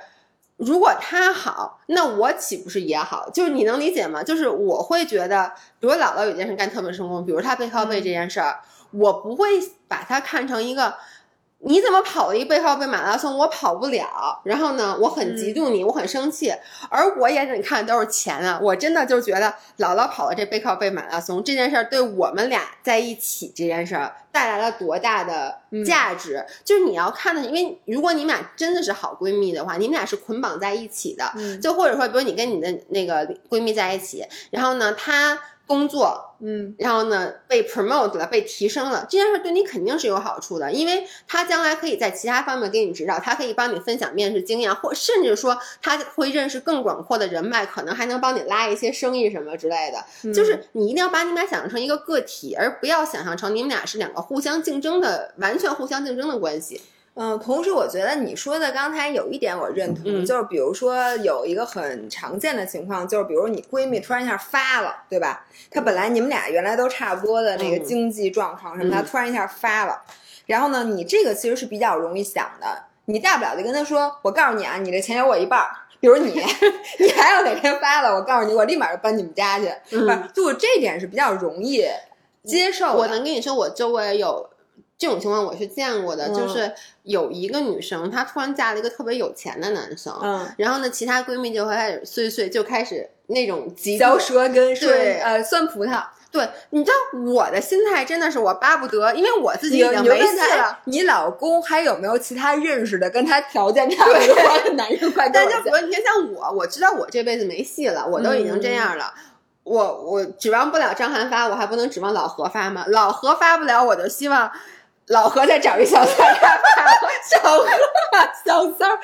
如果他好，那我岂不是也好？就是你能理解吗？就是我会觉得，比如姥姥有件事干特别成功，比如她背靠背这件事儿，我不会把它看成一个你怎么跑了一背靠背马拉松，我跑不了，然后呢，我很嫉妒你，我很生气，而我眼里看的都是钱啊，我真的就觉得姥姥跑了这背靠背马拉松这件事儿，对我们俩在一起这件事儿带来了多大的价值？就是你要看的，因为如果你们俩真的是好闺蜜的话，你们俩是捆绑在一起的，嗯。就或者说，比如你跟你的那个闺蜜在一起，然后呢，她工作，嗯然后呢被 promote 了，被提升了，这件事对你肯定是有好处的，因为他将来可以在其他方面给你指导，他可以帮你分享面试经验，或甚至说他会认识更广阔的人脉，可能还能帮你拉一些生意什么之类的。嗯就是你一定要把你们俩想象成一个个体，而不要想象成你们俩是两个互相竞争的、完全互相竞争的关系。嗯，同时我觉得你说的刚才有一点我认同，嗯就是比如说有一个很常见的情况，就是比如你闺蜜突然一下发了，对吧？她本来你们俩原来都差不多的那个嗯经济状况什么，她嗯突然一下发了，然后呢，你这个其实是比较容易想的，你大不了就跟她说，我告诉你啊，你这钱有我一半儿。比如你，你还有哪天发了，我告诉你，我立马就搬你们家去。嗯不是，就我这点是比较容易接受的。我能跟你说，我周围有这种情况，我是见过的，嗯就是有一个女生，她突然嫁了一个特别有钱的男生，嗯，然后呢，其他闺蜜就会开始碎碎，就开始那种嚼舌根对呃酸葡萄。对，你知道我的心态真的是我巴不得，因为我自己已经没戏了。你老公还有没有其他认识的跟他条件差不多的男人？快跟我讲。但就比如你看像我，我知道我这辈子没戏了，我都已经这样了。我我指望不了张涵发，我还不能指望老何发吗？老何发不了，我就希望老何再找一小三儿发小何小三儿，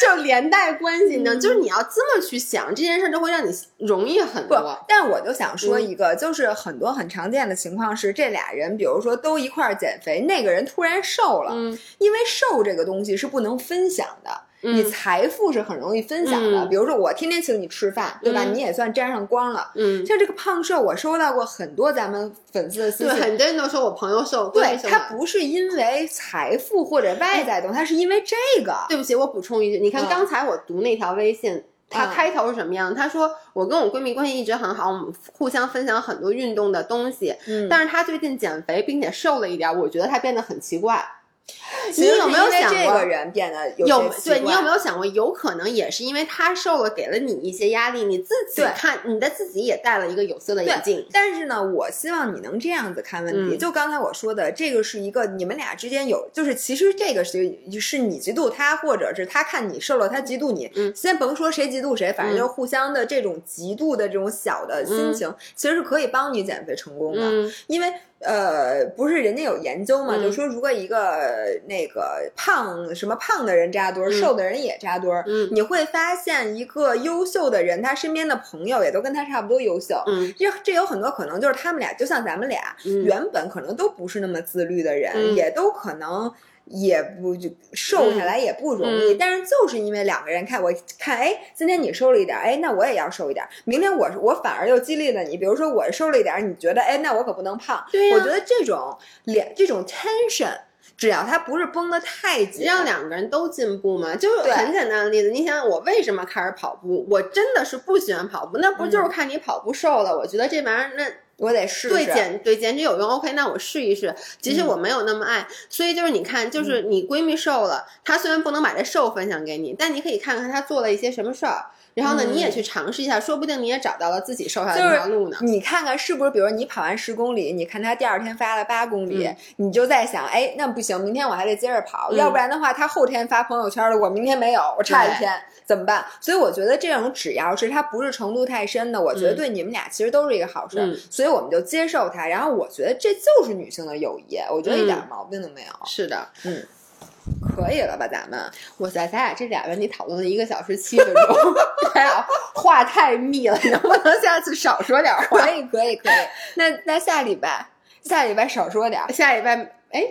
就连带关系呢。就是你要这么去想这件事，儿，就会让你容易很不多。，但我就想说嗯一个，就是很多很常见的情况是，这俩人，比如说都一块儿减肥，那个人突然瘦了，嗯因为瘦这个东西是不能分享的。你嗯财富是很容易分享的，嗯比如说我天天请你吃饭，对吧？嗯你也算沾上光了。嗯，像这个胖瘦，我收到过很多咱们粉丝的私对，信，很多人都说我朋友瘦，对他不是因为财富或者外在东西，他是因为这个。对不起，我补充一句，你看嗯刚才我读那条微信，它嗯开头是什么样？他说我跟我闺蜜关系一直很好，我们互相分享很多运动的东西，嗯但是她最近减肥并且瘦了一点，我觉得她变得很奇怪。你有没有想过这个人变得有对你有没有想过，有可能也是因为他瘦了，给了你一些压力，你自己看你的自己也戴了一个有色的眼镜。但是呢，我希望你能这样子看问题。嗯就刚才我说的，这个是一个你们俩之间有，就是其实这个是是你嫉妒他，或者是他看你瘦了，他嫉妒你。嗯先甭说谁嫉妒谁，反正就是互相的这种嫉妒的这种小的心情，其实是可以帮你减肥成功的。嗯因为呃，不是人家有研究嘛，嗯。就说如果一个那个胖什么胖的人扎堆儿，嗯。瘦的人也扎堆儿，嗯你会发现一个优秀的人，他身边的朋友也都跟他差不多优秀。嗯。这这有很多可能就是他们俩，就像咱们俩，嗯。原本可能都不是那么自律的人，嗯。也都可能也不就瘦下来也不容易。嗯但是就是因为两个人看我看，哎，今天你瘦了一点，哎，那我也要瘦一点。明天我我反而又激励了你，比如说我瘦了一点，你觉得，哎，那我可不能胖。对呀我觉得这种两这种 tension，只要它不是绷得太紧，让两个人都进步嘛，就是很简单的例子。你想想，我为什么开始跑步？我真的是不喜欢跑步，那不就是嗯看你跑步瘦了？我觉得这玩意儿那我得试试。对减对减脂有用，OK，那我试一试。即使嗯我没有那么爱，所以就是你看，就是你闺蜜瘦了，她虽然不能把这瘦分享给你，但你可以看看她做了一些什么事儿，然后呢，嗯你也去尝试一下，说不定你也找到了自己瘦下来的那条路呢。你看看是不是，比如你跑完十公里，你看他第二天发了八公里，嗯你就在想，哎，那不行，明天我还得接着跑，嗯要不然的话，他后天发朋友圈了，我明天没有，我差一天怎么办？所以我觉得这种只要是它不是程度太深的，我觉得嗯对你们俩其实都是一个好事所以我们就接受它。然后我觉得这就是女性的友谊，我觉得一点嗯毛病都没有。是的，可以了吧，咱们？哇塞，咱俩这俩问题讨论了一个小时七分钟，咱俩话太密了，能不能下次少说点话？可以，可以，可以。那那下礼拜，下礼拜少说点下礼拜，哎，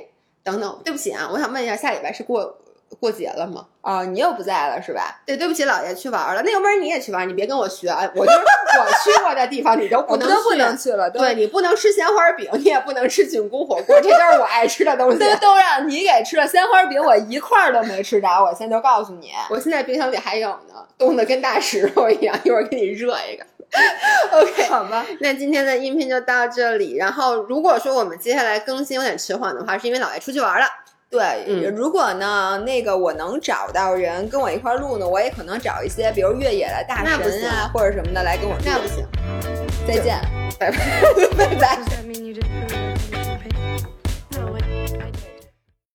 等等，对不起啊，我想问一下，下礼拜是过过节了吗？哦，你又不在了是吧？对，对不起，姥爷去玩了。那要不然你也去玩，你别跟我学，啊我就是 我去过的地方，你都不能去。都不能去了，都对你不能吃鲜花饼，你也不能吃菌菇火锅，这都是我爱吃的东西。都都让你给吃了，鲜花饼我一块儿都没吃着，我现在就告诉你。我现在冰箱里还有呢，冻得跟大石头一样，一会儿给你热一个。OK，好吧，那今天的音频就到这里。然后，如果说我们接下来更新有点迟缓的话，是因为姥爷出去玩了。对，嗯如果呢，那个我能找到人跟我一块录呢，我也可能找一些，比如越野的大那不行神啊，或者什么的来跟我录。那不行，再见，拜拜。拜拜。